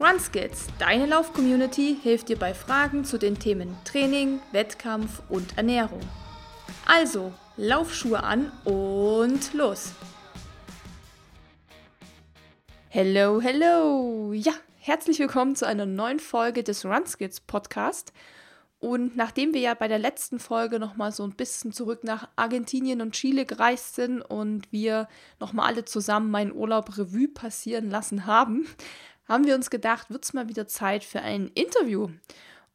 RunSkills, deine Lauf-Community, hilft dir bei Fragen zu den Themen Training, Wettkampf und Ernährung. Also, Laufschuhe an und los! Hello, hello! Ja, herzlich willkommen zu einer neuen Folge des RunSkills Podcast. Und nachdem wir ja bei der letzten Folge nochmal so ein bisschen zurück nach Argentinien und Chile gereist sind und wir nochmal alle zusammen meinen Urlaub Revue passieren lassen haben, haben wir uns gedacht, wird es mal wieder Zeit für ein Interview.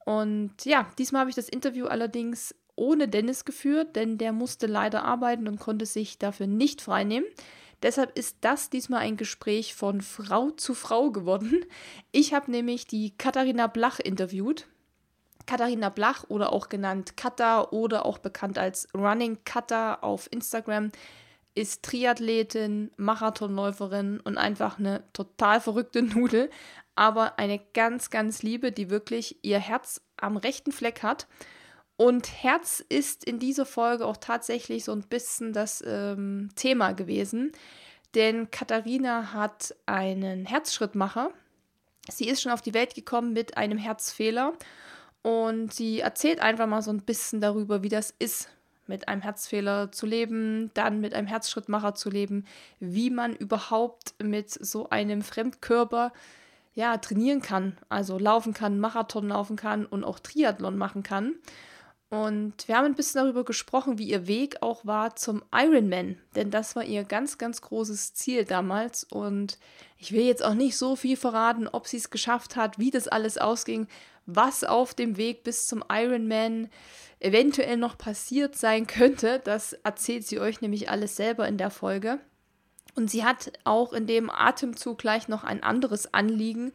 Und ja, diesmal habe ich das Interview allerdings ohne Dennis geführt, denn der musste leider arbeiten und konnte sich dafür nicht freinehmen. Deshalb ist das diesmal ein Gespräch von Frau zu Frau geworden. Ich habe nämlich die Katharina Blach interviewt. Katharina Blach oder auch genannt Kata oder auch bekannt als Running Kata auf Instagram ist Triathletin, Marathonläuferin und einfach eine total verrückte Nudel, aber eine ganz, ganz liebe, die wirklich ihr Herz am rechten Fleck hat. Und Herz ist in dieser Folge auch tatsächlich so ein bisschen das ähm, Thema gewesen, denn Katharina hat einen Herzschrittmacher. Sie ist schon auf die Welt gekommen mit einem Herzfehler und sie erzählt einfach mal so ein bisschen darüber, wie das ist, mit einem Herzfehler zu leben, dann mit einem Herzschrittmacher zu leben, wie man überhaupt mit so einem Fremdkörper ja, trainieren kann, also laufen kann, Marathon laufen kann und auch Triathlon machen kann. Und wir haben ein bisschen darüber gesprochen, wie ihr Weg auch war zum Ironman, denn das war ihr ganz, ganz großes Ziel damals. Und ich will jetzt auch nicht so viel verraten, ob sie es geschafft hat, wie das alles ausging, was auf dem Weg bis zum Ironman eventuell noch passiert sein könnte. Das erzählt sie euch nämlich alles selber in der Folge. Und sie hat auch in dem Atemzug gleich noch ein anderes Anliegen,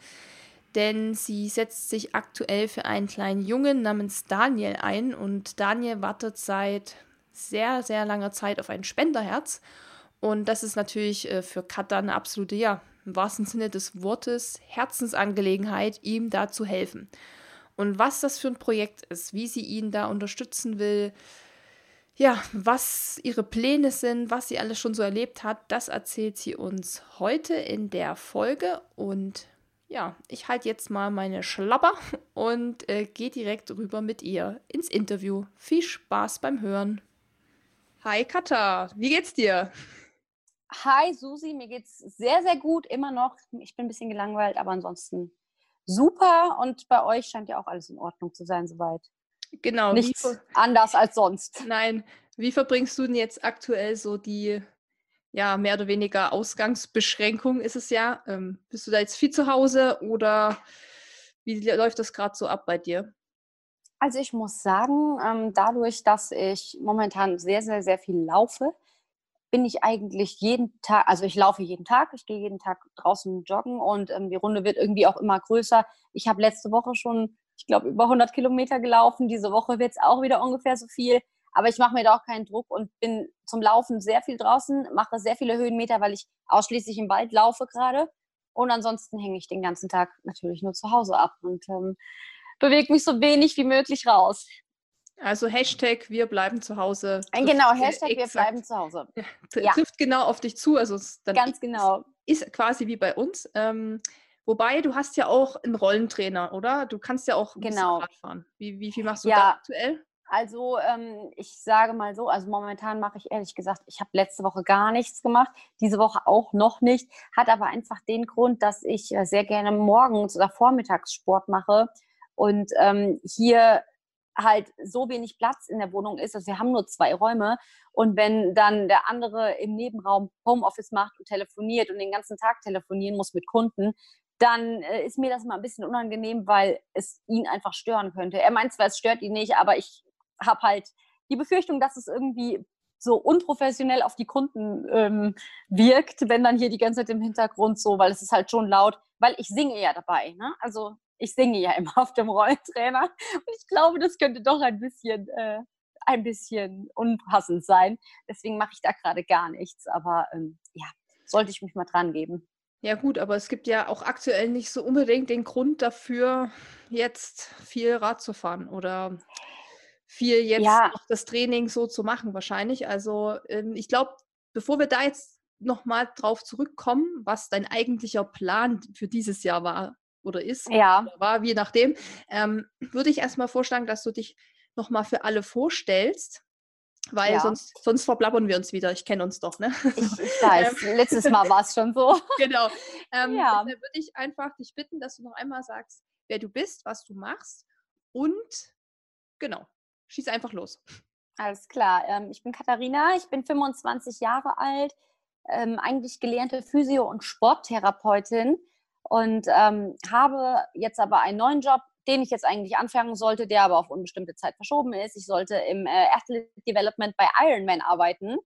denn sie setzt sich aktuell für einen kleinen Jungen namens Daniel ein und Daniel wartet seit sehr, sehr langer Zeit auf ein Spenderherz. Und das ist natürlich äh, für Katha eine absolute, ja, im wahrsten Sinne des Wortes, Herzensangelegenheit, ihm da zu helfen. Und was das für ein Projekt ist, wie sie ihn da unterstützen will, ja, was ihre Pläne sind, was sie alles schon so erlebt hat, das erzählt sie uns heute in der Folge. Und ja, ich halte jetzt mal meine Schlapper und äh, gehe direkt rüber mit ihr ins Interview. Viel Spaß beim Hören. Hi Katha, wie geht's dir? Hi Susi, mir geht's sehr, sehr gut, immer noch. Ich bin ein bisschen gelangweilt, aber ansonsten super und bei euch scheint ja auch alles in Ordnung zu sein soweit. Genau. Nichts anders als sonst. Nein. Wie verbringst du denn jetzt aktuell so die, ja, mehr oder weniger Ausgangsbeschränkung ist es ja? Ähm, bist du da jetzt viel zu Hause oder wie läuft das gerade so ab bei dir? Also ich muss sagen, ähm, dadurch, dass ich momentan sehr, sehr, sehr viel laufe, bin ich eigentlich jeden Tag, also ich laufe jeden Tag, ich gehe jeden Tag draußen joggen und ähm, die Runde wird irgendwie auch immer größer. Ich habe letzte Woche schon, ich glaube, über 100 Kilometer gelaufen. Diese Woche wird es auch wieder ungefähr so viel. Aber ich mache mir da auch keinen Druck und bin zum Laufen sehr viel draußen, mache sehr viele Höhenmeter, weil ich ausschließlich im Wald laufe gerade. Und ansonsten hänge ich den ganzen Tag natürlich nur zu Hause ab und ähm, bewege mich so wenig wie möglich raus. Also Hashtag wir bleiben zu Hause. Genau, Hashtag wir bleiben zu Hause. Ja, trifft genau auf dich zu. Also Ganz genau. Ist quasi wie bei uns. Ähm, wobei, du hast ja auch einen Rollentrainer, oder? Du kannst ja auch genau. Rad fahren. Wie, wie viel machst du ja. da aktuell? Also ähm, ich sage mal so, also momentan mache ich ehrlich gesagt, ich habe letzte Woche gar nichts gemacht, diese Woche auch noch nicht, hat aber einfach den Grund, dass ich äh, sehr gerne morgens oder vormittags Sport mache und ähm, hier halt so wenig Platz in der Wohnung ist. Also wir haben nur zwei Räume. Und wenn dann der andere im Nebenraum Homeoffice macht und telefoniert und den ganzen Tag telefonieren muss mit Kunden, dann äh, ist mir das mal ein bisschen unangenehm, weil es ihn einfach stören könnte. Er meint zwar, es stört ihn nicht, aber ich habe halt die Befürchtung, dass es irgendwie so unprofessionell auf die Kunden ähm, wirkt, wenn dann hier die ganze Zeit im Hintergrund so, weil es ist halt schon laut, weil ich singe ja dabei. Ne? Also ich singe ja immer auf dem Rollentrainer und ich glaube, das könnte doch ein bisschen, äh, ein bisschen unpassend sein. Deswegen mache ich da gerade gar nichts. Aber ähm, ja, sollte ich mich mal dran geben. Ja gut, aber es gibt ja auch aktuell nicht so unbedingt den Grund dafür, jetzt viel Rad zu fahren oder viel jetzt ja. das Training so zu machen wahrscheinlich. Also ähm, ich glaube, bevor wir da jetzt nochmal drauf zurückkommen, was dein eigentlicher Plan für dieses Jahr war, oder ist Ja, oder war, je nachdem, ähm, würde ich erstmal vorschlagen, dass du dich nochmal für alle vorstellst, weil ja. sonst, sonst verplappern wir uns wieder. Ich kenne uns doch, ne? Ich, ich weiß, letztes Mal war es schon so. genau. Ähm, Ja. Deshalb würde ich einfach dich bitten, dass du noch einmal sagst, wer du bist, was du machst und genau, schieß einfach los. Alles klar. Ähm, ich bin Katharina, ich bin 25 Jahre alt, ähm, eigentlich gelernte Physio- und Sporttherapeutin und ähm, habe jetzt aber einen neuen Job, den ich jetzt eigentlich anfangen sollte, der aber auf unbestimmte Zeit verschoben ist. Ich sollte im äh, Athlete Development bei Ironman arbeiten.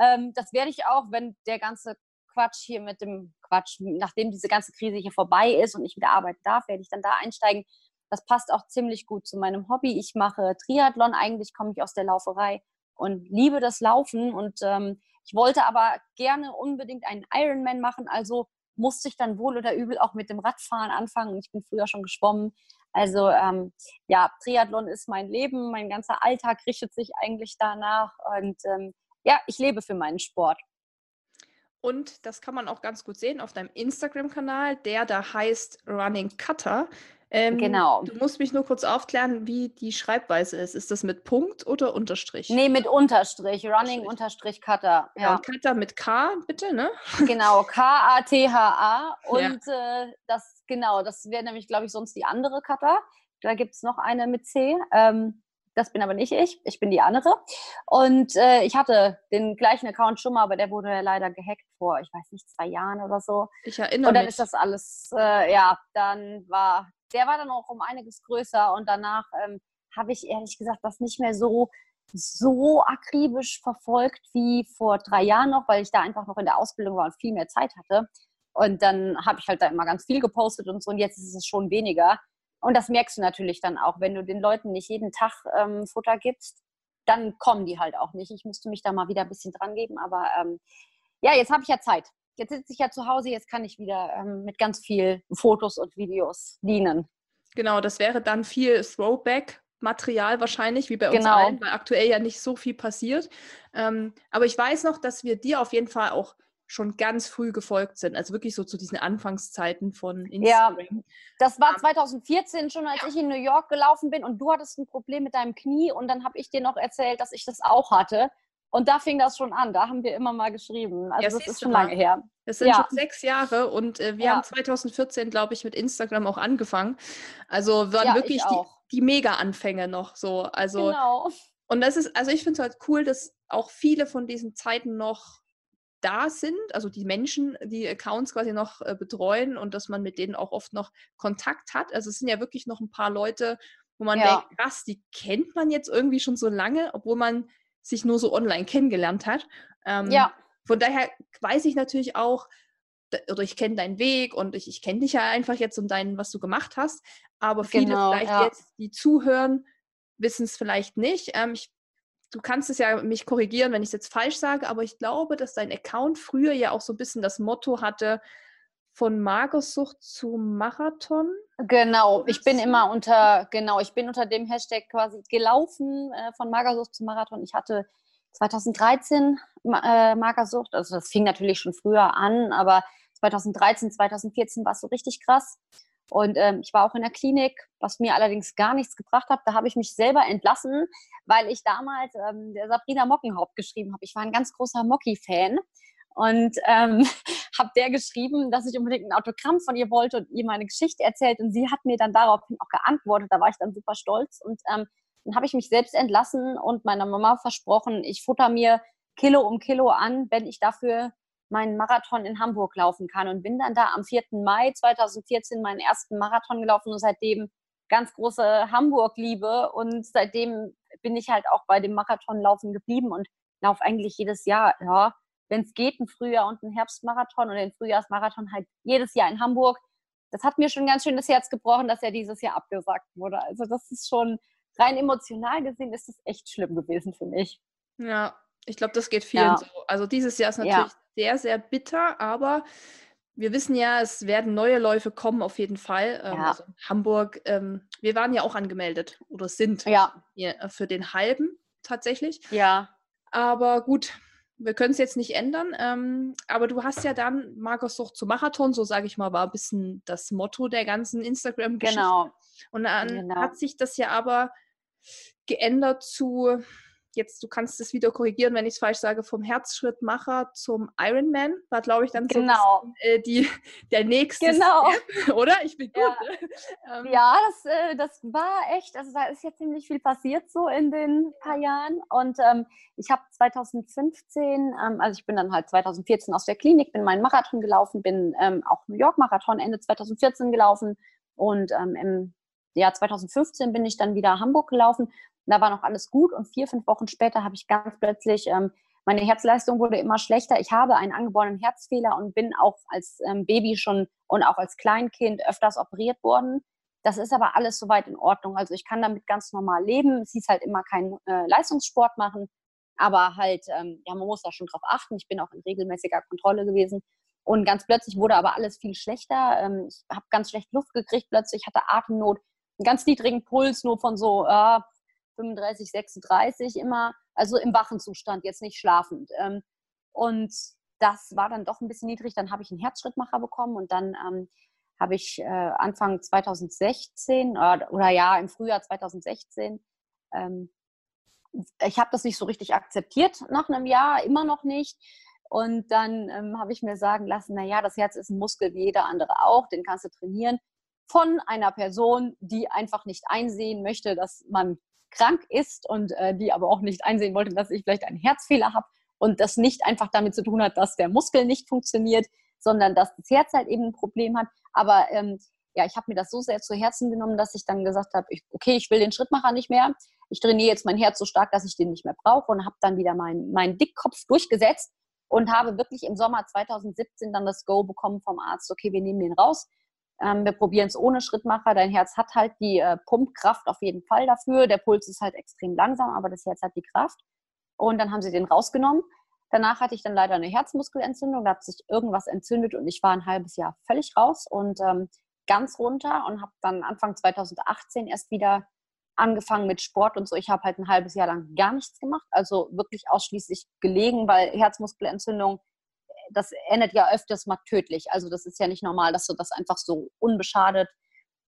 Ähm, das werde ich auch, wenn der ganze Quatsch hier mit dem Quatsch, nachdem diese ganze Krise hier vorbei ist und ich wieder arbeiten darf, werde ich dann da einsteigen. Das passt auch ziemlich gut zu meinem Hobby. Ich mache Triathlon, eigentlich komme ich aus der Lauferei und liebe das Laufen. Und ähm, ich wollte aber gerne unbedingt einen Ironman machen, also musste ich dann wohl oder übel auch mit dem Radfahren anfangen. Ich bin früher schon geschwommen. Also ähm, ja, Triathlon ist mein Leben, mein ganzer Alltag richtet sich eigentlich danach. Und ähm, ja, ich lebe für meinen Sport. Und das kann man auch ganz gut sehen auf deinem Instagram-Kanal, der da heißt Running Cutter. Ähm, Genau. Du musst mich nur kurz aufklären, wie die Schreibweise ist. Ist das mit Punkt oder Unterstrich? Nee, mit Unterstrich, Running Unterstrich. Unterstrich Cutter. Ja, Ja, und Cutter mit K, bitte, ne? genau, K-A-T-H-A. Ja. Und äh, das, genau, das wäre nämlich, glaube ich, sonst die andere Cutter. Da gibt es noch eine mit C. Ähm, das bin aber nicht ich, ich bin die andere. Und äh, ich hatte den gleichen Account schon mal, aber der wurde ja leider gehackt vor, ich weiß nicht, zwei Jahren oder so. Ich erinnere Und dann mich. ist das alles, äh, ja, dann war, der war dann auch um einiges größer und danach ähm, habe ich ehrlich gesagt das nicht mehr so, so akribisch verfolgt wie vor drei Jahren noch, weil ich da einfach noch in der Ausbildung war und viel mehr Zeit hatte. Und dann habe ich halt da immer ganz viel gepostet und so und jetzt ist es schon weniger. Und das merkst du natürlich dann auch, wenn du den Leuten nicht jeden Tag ähm, Futter gibst, dann kommen die halt auch nicht. Ich müsste mich da mal wieder ein bisschen dran geben, aber ähm, ja, jetzt habe ich ja Zeit. Jetzt sitze ich ja zu Hause, jetzt kann ich wieder ähm, mit ganz viel Fotos und Videos dienen. Genau, das wäre dann viel Throwback-Material wahrscheinlich, wie bei uns Genau. allen, weil aktuell ja nicht so viel passiert. Ähm, aber ich weiß noch, dass wir dir auf jeden Fall auch schon ganz früh gefolgt sind. Also wirklich so zu diesen Anfangszeiten von Ja. Instagram. Das war Ja. 2014 schon, als ich in New York gelaufen bin und du hattest ein Problem mit deinem Knie und dann habe ich dir noch erzählt, dass ich das auch hatte. Und da fing das schon an. Da haben wir immer mal geschrieben. Also Ja, das ist schon lange her. Das sind Ja. schon sechs Jahre und äh, wir Ja. haben 2014, glaube ich, mit Instagram auch angefangen. Also waren wirklich die, die Mega-Anfänge noch so. Also genau. Und das ist, also ich finde es halt cool, dass auch viele von diesen Zeiten noch da sind, also die Menschen, die Accounts quasi noch äh, betreuen und dass man mit denen auch oft noch Kontakt hat. Also es sind ja wirklich noch ein paar Leute, wo man Ja. denkt, krass, die kennt man jetzt irgendwie schon so lange, obwohl man sich nur so online kennengelernt hat. Ähm, Ja, Von daher weiß ich natürlich auch, oder ich kenne deinen Weg und ich, ich kenne dich ja einfach jetzt und deinen, was du gemacht hast. Aber viele Genau, vielleicht ja. jetzt, die zuhören, wissen es vielleicht nicht. Ähm, ich, du kannst es ja mich korrigieren, wenn ich es jetzt falsch sage, aber ich glaube, dass dein Account früher ja auch so ein bisschen das Motto hatte, von Magersucht zu Marathon. Genau, ich bin immer unter, genau, ich bin unter dem Hashtag quasi gelaufen äh, von Magersucht zum Marathon. Ich hatte 2013 Ma- äh, Magersucht, also das fing natürlich schon früher an, aber 2013, 2014 war es so richtig krass. Und ähm, ich war auch in der Klinik, was mir allerdings gar nichts gebracht hat. Da habe ich mich selber entlassen, weil ich damals ähm, der Sabrina Mockenhaupt geschrieben habe. Ich war ein ganz großer Mocki-Fan und ähm, habe der geschrieben, dass ich unbedingt ein Autogramm von ihr wollte und ihr meine Geschichte erzählt. Und sie hat mir dann daraufhin auch geantwortet. Da war ich dann super stolz. Und ähm, dann habe ich mich selbst entlassen und meiner Mama versprochen, ich futter mir Kilo um Kilo an, wenn ich dafür meinen Marathon in Hamburg laufen kann. Und bin dann da am 4. Mai 2014 meinen ersten Marathon gelaufen und seitdem ganz große Hamburg-Liebe. Und seitdem bin ich halt auch bei dem Marathonlaufen geblieben und laufe eigentlich jedes Jahr, ja, wenn es geht, ein Frühjahr- und ein Herbstmarathon und den Frühjahrsmarathon halt jedes Jahr in Hamburg. Das hat mir schon ganz schön das Herz gebrochen, dass er dieses Jahr abgesagt wurde. Also das ist schon rein emotional gesehen, ist es echt schlimm gewesen für mich. Ja, ich glaube, das geht vielen Ja. so. Also dieses Jahr ist Ja. natürlich sehr, sehr bitter, aber wir wissen ja, es werden neue Läufe kommen auf jeden Fall. Ähm, Ja. also Hamburg, ähm, wir waren ja auch angemeldet oder sind Ja, äh, für den halben tatsächlich. ja, Aber gut, wir können es jetzt nicht ändern, ähm, aber du hast ja dann Magersucht zu Marathon, so sage ich mal, war ein bisschen das Motto der ganzen Instagram-Geschichte. Genau. Und dann Genau. hat sich das ja aber geändert zu, jetzt, du kannst es wieder korrigieren, wenn ich es falsch sage, vom Herzschrittmacher zum Ironman, war, glaube ich, dann so Genau. bisschen, äh, die, der nächste Genau. Step, oder? Ich bin gut. Ja. ähm, Ja, das, äh, das war echt, also da ist jetzt ziemlich viel passiert so in den paar Jahren. Und ähm, ich habe 2015, ähm, also ich bin dann halt 2014 aus der Klinik, bin meinen Marathon gelaufen, bin ähm, auch New York Marathon Ende 2014 gelaufen und ähm, im Jahr 2015 bin ich dann wieder Hamburg gelaufen. Da war noch alles gut und vier, fünf Wochen später habe ich ganz plötzlich, ähm, meine Herzleistung wurde immer schlechter. Ich habe einen angeborenen Herzfehler und bin auch als ähm, Baby schon und auch als Kleinkind öfters operiert worden. Das ist aber alles soweit in Ordnung. Also ich kann damit ganz normal leben. Es hieß halt immer keinen äh, Leistungssport machen, aber halt, ähm, ja, man muss da schon drauf achten. Ich bin auch in regelmäßiger Kontrolle gewesen. Und ganz plötzlich wurde aber alles viel schlechter. Ähm, ich habe ganz schlecht Luft gekriegt plötzlich, hatte Atemnot, einen ganz niedrigen Puls, nur von so äh, 35, 36 immer, also im wachen Zustand, jetzt nicht schlafend. Ähm, und das war dann doch ein bisschen niedrig. Dann habe ich einen Herzschrittmacher bekommen und dann ähm, habe ich äh, Anfang 2016 äh, oder ja, im Frühjahr 2016, ähm, ich habe das nicht so richtig akzeptiert nach einem Jahr, immer noch nicht. Und dann ähm, habe ich mir sagen lassen, naja, das Herz ist ein Muskel wie jeder andere auch, den kannst du trainieren. Von einer Person, die einfach nicht einsehen möchte, dass man krank ist und äh, die aber auch nicht einsehen wollte, dass ich vielleicht einen Herzfehler habe und das nicht einfach damit zu tun hat, dass der Muskel nicht funktioniert, sondern dass das Herz halt eben ein Problem hat. Aber ähm, ja, ich habe mir das so sehr zu Herzen genommen, dass ich dann gesagt habe, okay, ich will den Schrittmacher nicht mehr. Ich trainiere jetzt mein Herz so stark, dass ich den nicht mehr brauche und habe dann wieder meinen mein Dickkopf durchgesetzt und habe wirklich im Sommer 2017 dann das Go bekommen vom Arzt, okay, wir nehmen den raus. Ähm, wir probieren es ohne Schrittmacher. Dein Herz hat halt die äh, Pumpkraft auf jeden Fall dafür. Der Puls ist halt extrem langsam, aber das Herz hat die Kraft. Und dann haben sie den rausgenommen. Danach hatte ich dann leider eine Herzmuskelentzündung. Da hat sich irgendwas entzündet und ich war ein halbes Jahr völlig raus und ähm, ganz runter und habe dann Anfang 2018 erst wieder angefangen mit Sport und so. Ich habe halt ein halbes Jahr lang gar nichts gemacht, also wirklich ausschließlich gelegen, weil Herzmuskelentzündung, das endet ja öfters mal tödlich. Also das ist ja nicht normal, dass du das einfach so unbeschadet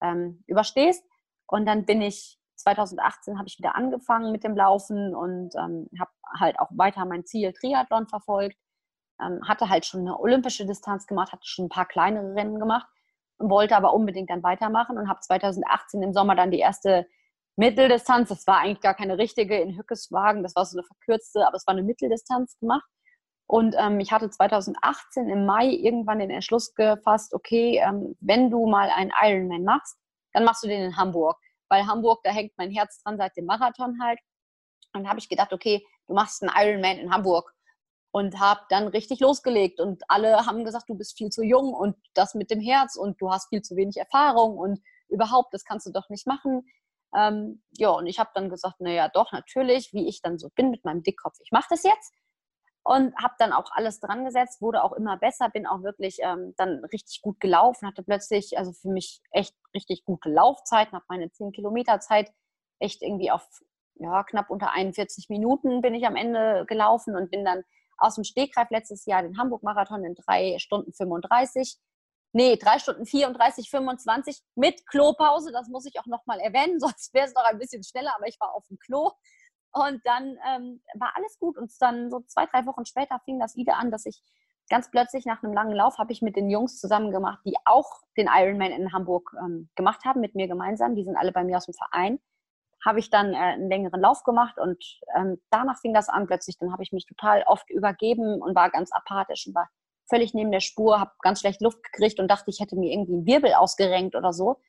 ähm, überstehst. Und dann bin ich 2018 habe ich wieder angefangen mit dem Laufen und ähm, habe halt auch weiter mein Ziel Triathlon verfolgt. Ähm, hatte halt schon eine olympische Distanz gemacht, hatte schon ein paar kleinere Rennen gemacht und wollte aber unbedingt dann weitermachen und habe 2018 im Sommer dann die erste Mitteldistanz, das war eigentlich gar keine richtige in Hückeswagen, das war so eine verkürzte, aber es war eine Mitteldistanz gemacht. Und ähm, ich hatte 2018 im Mai irgendwann den Entschluss gefasst, okay, ähm, wenn du mal einen Ironman machst, dann machst du den in Hamburg. Weil Hamburg, da hängt mein Herz dran seit dem Marathon halt. Und habe ich gedacht, okay, du machst einen Ironman in Hamburg. Und habe dann richtig losgelegt. Und alle haben gesagt, du bist viel zu jung und das mit dem Herz und du hast viel zu wenig Erfahrung und überhaupt, das kannst du doch nicht machen. Ähm, ja, und ich habe dann gesagt, naja, doch, natürlich, wie ich dann so bin mit meinem Dickkopf, ich mache das jetzt. Und habe dann auch alles dran gesetzt, wurde auch immer besser, bin auch wirklich ähm, dann richtig gut gelaufen, hatte plötzlich, also für mich echt richtig gute Laufzeiten, habe meine 10 Kilometer Zeit echt irgendwie auf ja, knapp unter 41 Minuten bin ich am Ende gelaufen und bin dann aus dem Stegreif letztes Jahr den Hamburg-Marathon in 3 Stunden 35 nee, 3 Stunden 34, 25 mit Klopause. Das muss ich auch nochmal erwähnen, sonst wäre es noch ein bisschen schneller, aber ich war auf dem Klo. Und dann ähm, war alles gut. Und dann so zwei, drei Wochen später fing das wieder an, dass ich ganz plötzlich nach einem langen Lauf habe ich mit den Jungs zusammen gemacht, die auch den Ironman in Hamburg ähm, gemacht haben, mit mir gemeinsam. Die sind alle bei mir aus dem Verein. Habe ich dann äh, einen längeren Lauf gemacht und ähm, danach fing das an plötzlich. Dann habe ich mich total oft übergeben und war ganz apathisch und war völlig neben der Spur, habe ganz schlecht Luft gekriegt und dachte, ich hätte mir irgendwie einen Wirbel ausgerenkt oder so.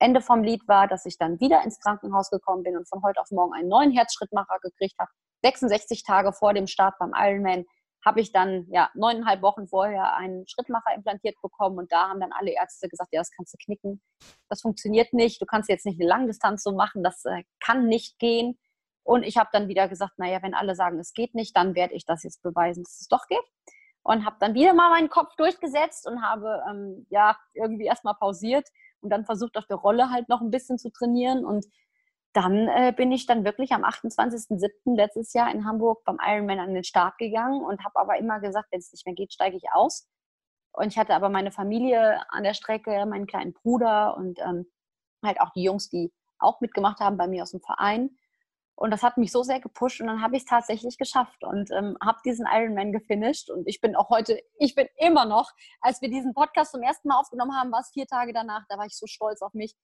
Ende vom Lied war, dass ich dann wieder ins Krankenhaus gekommen bin und von heute auf morgen einen neuen Herzschrittmacher gekriegt habe. 66 Tage vor dem Start beim Ironman habe ich dann ja neuneinhalb Wochen vorher einen Schrittmacher implantiert bekommen und da haben dann alle Ärzte gesagt, ja, das kannst du knicken, das funktioniert nicht, du kannst jetzt nicht eine Langdistanz so machen, das äh, kann nicht gehen. Und ich habe dann wieder gesagt, naja, wenn alle sagen, es geht nicht, dann werde ich das jetzt beweisen, dass es doch geht. Und habe dann wieder mal meinen Kopf durchgesetzt und habe ähm, ja irgendwie erstmal pausiert und dann versucht auf der Rolle halt noch ein bisschen zu trainieren und dann äh, bin ich dann wirklich am 28.07. letztes Jahr in Hamburg beim Ironman an den Start gegangen und habe aber immer gesagt, wenn es nicht mehr geht, steige ich aus. Und ich hatte aber meine Familie an der Strecke, meinen kleinen Bruder und ähm, halt auch die Jungs, die auch mitgemacht haben bei mir aus dem Verein. Und das hat mich so sehr gepusht und dann habe ich es tatsächlich geschafft und ähm, habe diesen Ironman gefinisht. Und ich bin auch heute, ich bin immer noch, als wir diesen Podcast zum ersten Mal aufgenommen haben, war es vier Tage danach, da war ich so stolz auf mich.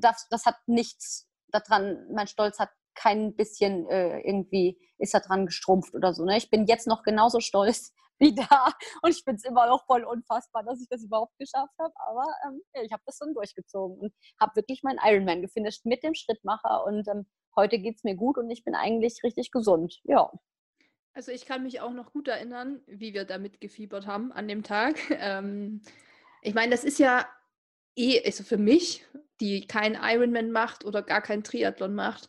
Das, das hat nichts daran, mein Stolz hat kein bisschen äh, irgendwie, ist da dran gestrumpft oder so. Ne? Ich bin jetzt noch genauso stolz wie da und ich bin es immer noch voll unfassbar, dass ich das überhaupt geschafft habe. Aber ähm, ich habe das dann durchgezogen und habe wirklich meinen Ironman gefinisht mit dem Schrittmacher und ähm, heute geht es mir gut und ich bin eigentlich richtig gesund. Ja. Also ich kann mich auch noch gut erinnern, wie wir damit gefiebert haben an dem Tag. Ähm, ich meine, das ist ja eh, also für mich, die keinen Ironman macht oder gar keinen Triathlon macht,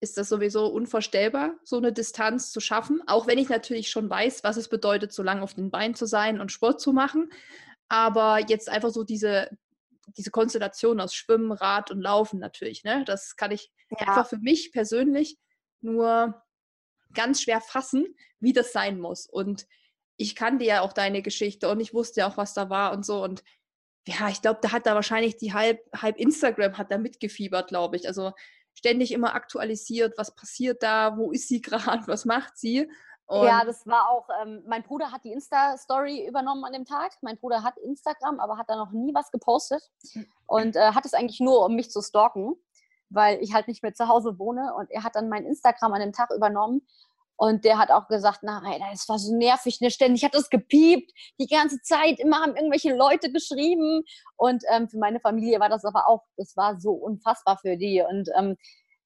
ist das sowieso unvorstellbar, so eine Distanz zu schaffen. Auch wenn ich natürlich schon weiß, was es bedeutet, so lange auf den Beinen zu sein und Sport zu machen. Aber jetzt einfach so diese, diese Konstellation aus Schwimmen, Rad und Laufen natürlich, ne? Das kann ich ja. einfach für mich persönlich nur ganz schwer fassen, wie das sein muss. Und ich kannte ja auch deine Geschichte und ich wusste ja auch, was da war und so. Und ja, ich glaube, da hat da wahrscheinlich die halb, halb Instagram hat da mitgefiebert, glaube ich. Also ständig immer aktualisiert, was passiert da, wo ist sie gerade, was macht sie. Und ja, das war auch, ähm, mein Bruder hat die Insta-Story übernommen an dem Tag. Mein Bruder hat Instagram, aber hat da noch nie was gepostet hm. und äh, hat es eigentlich nur, um mich zu stalken weil ich halt nicht mehr zu Hause wohne. Und er hat dann mein Instagram an dem Tag übernommen. Und der hat auch gesagt, na, das war so nervig, ne, ständig hat das gepiept, die ganze Zeit, immer haben irgendwelche Leute geschrieben. Und ähm, für meine Familie war das aber auch, das war so unfassbar für die. Und ähm,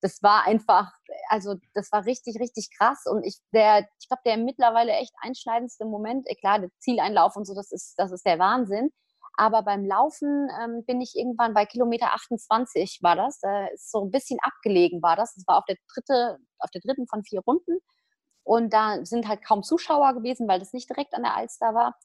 das war einfach, also das war richtig, richtig krass. Und ich, der, ich glaube, der mittlerweile echt einschneidendste Moment, eh, klar, der Zieleinlauf und so, das ist, das ist der Wahnsinn. Aber beim Laufen ähm, bin ich irgendwann bei Kilometer 28 war das. Da ist so ein bisschen abgelegen war das. Das war auf der dritte, auf der dritten von vier Runden. Und da sind halt kaum Zuschauer gewesen, weil das nicht direkt an der Alster war.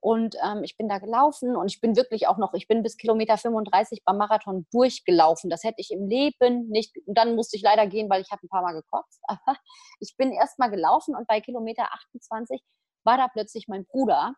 Und ähm, ich bin da gelaufen und ich bin wirklich auch noch, ich bin bis Kilometer 35 beim Marathon durchgelaufen. Das hätte ich im Leben nicht. Und dann musste ich leider gehen, weil ich habe ein paar Mal gekotzt. Aber ich bin erst mal gelaufen und bei Kilometer 28 war da plötzlich mein Bruder.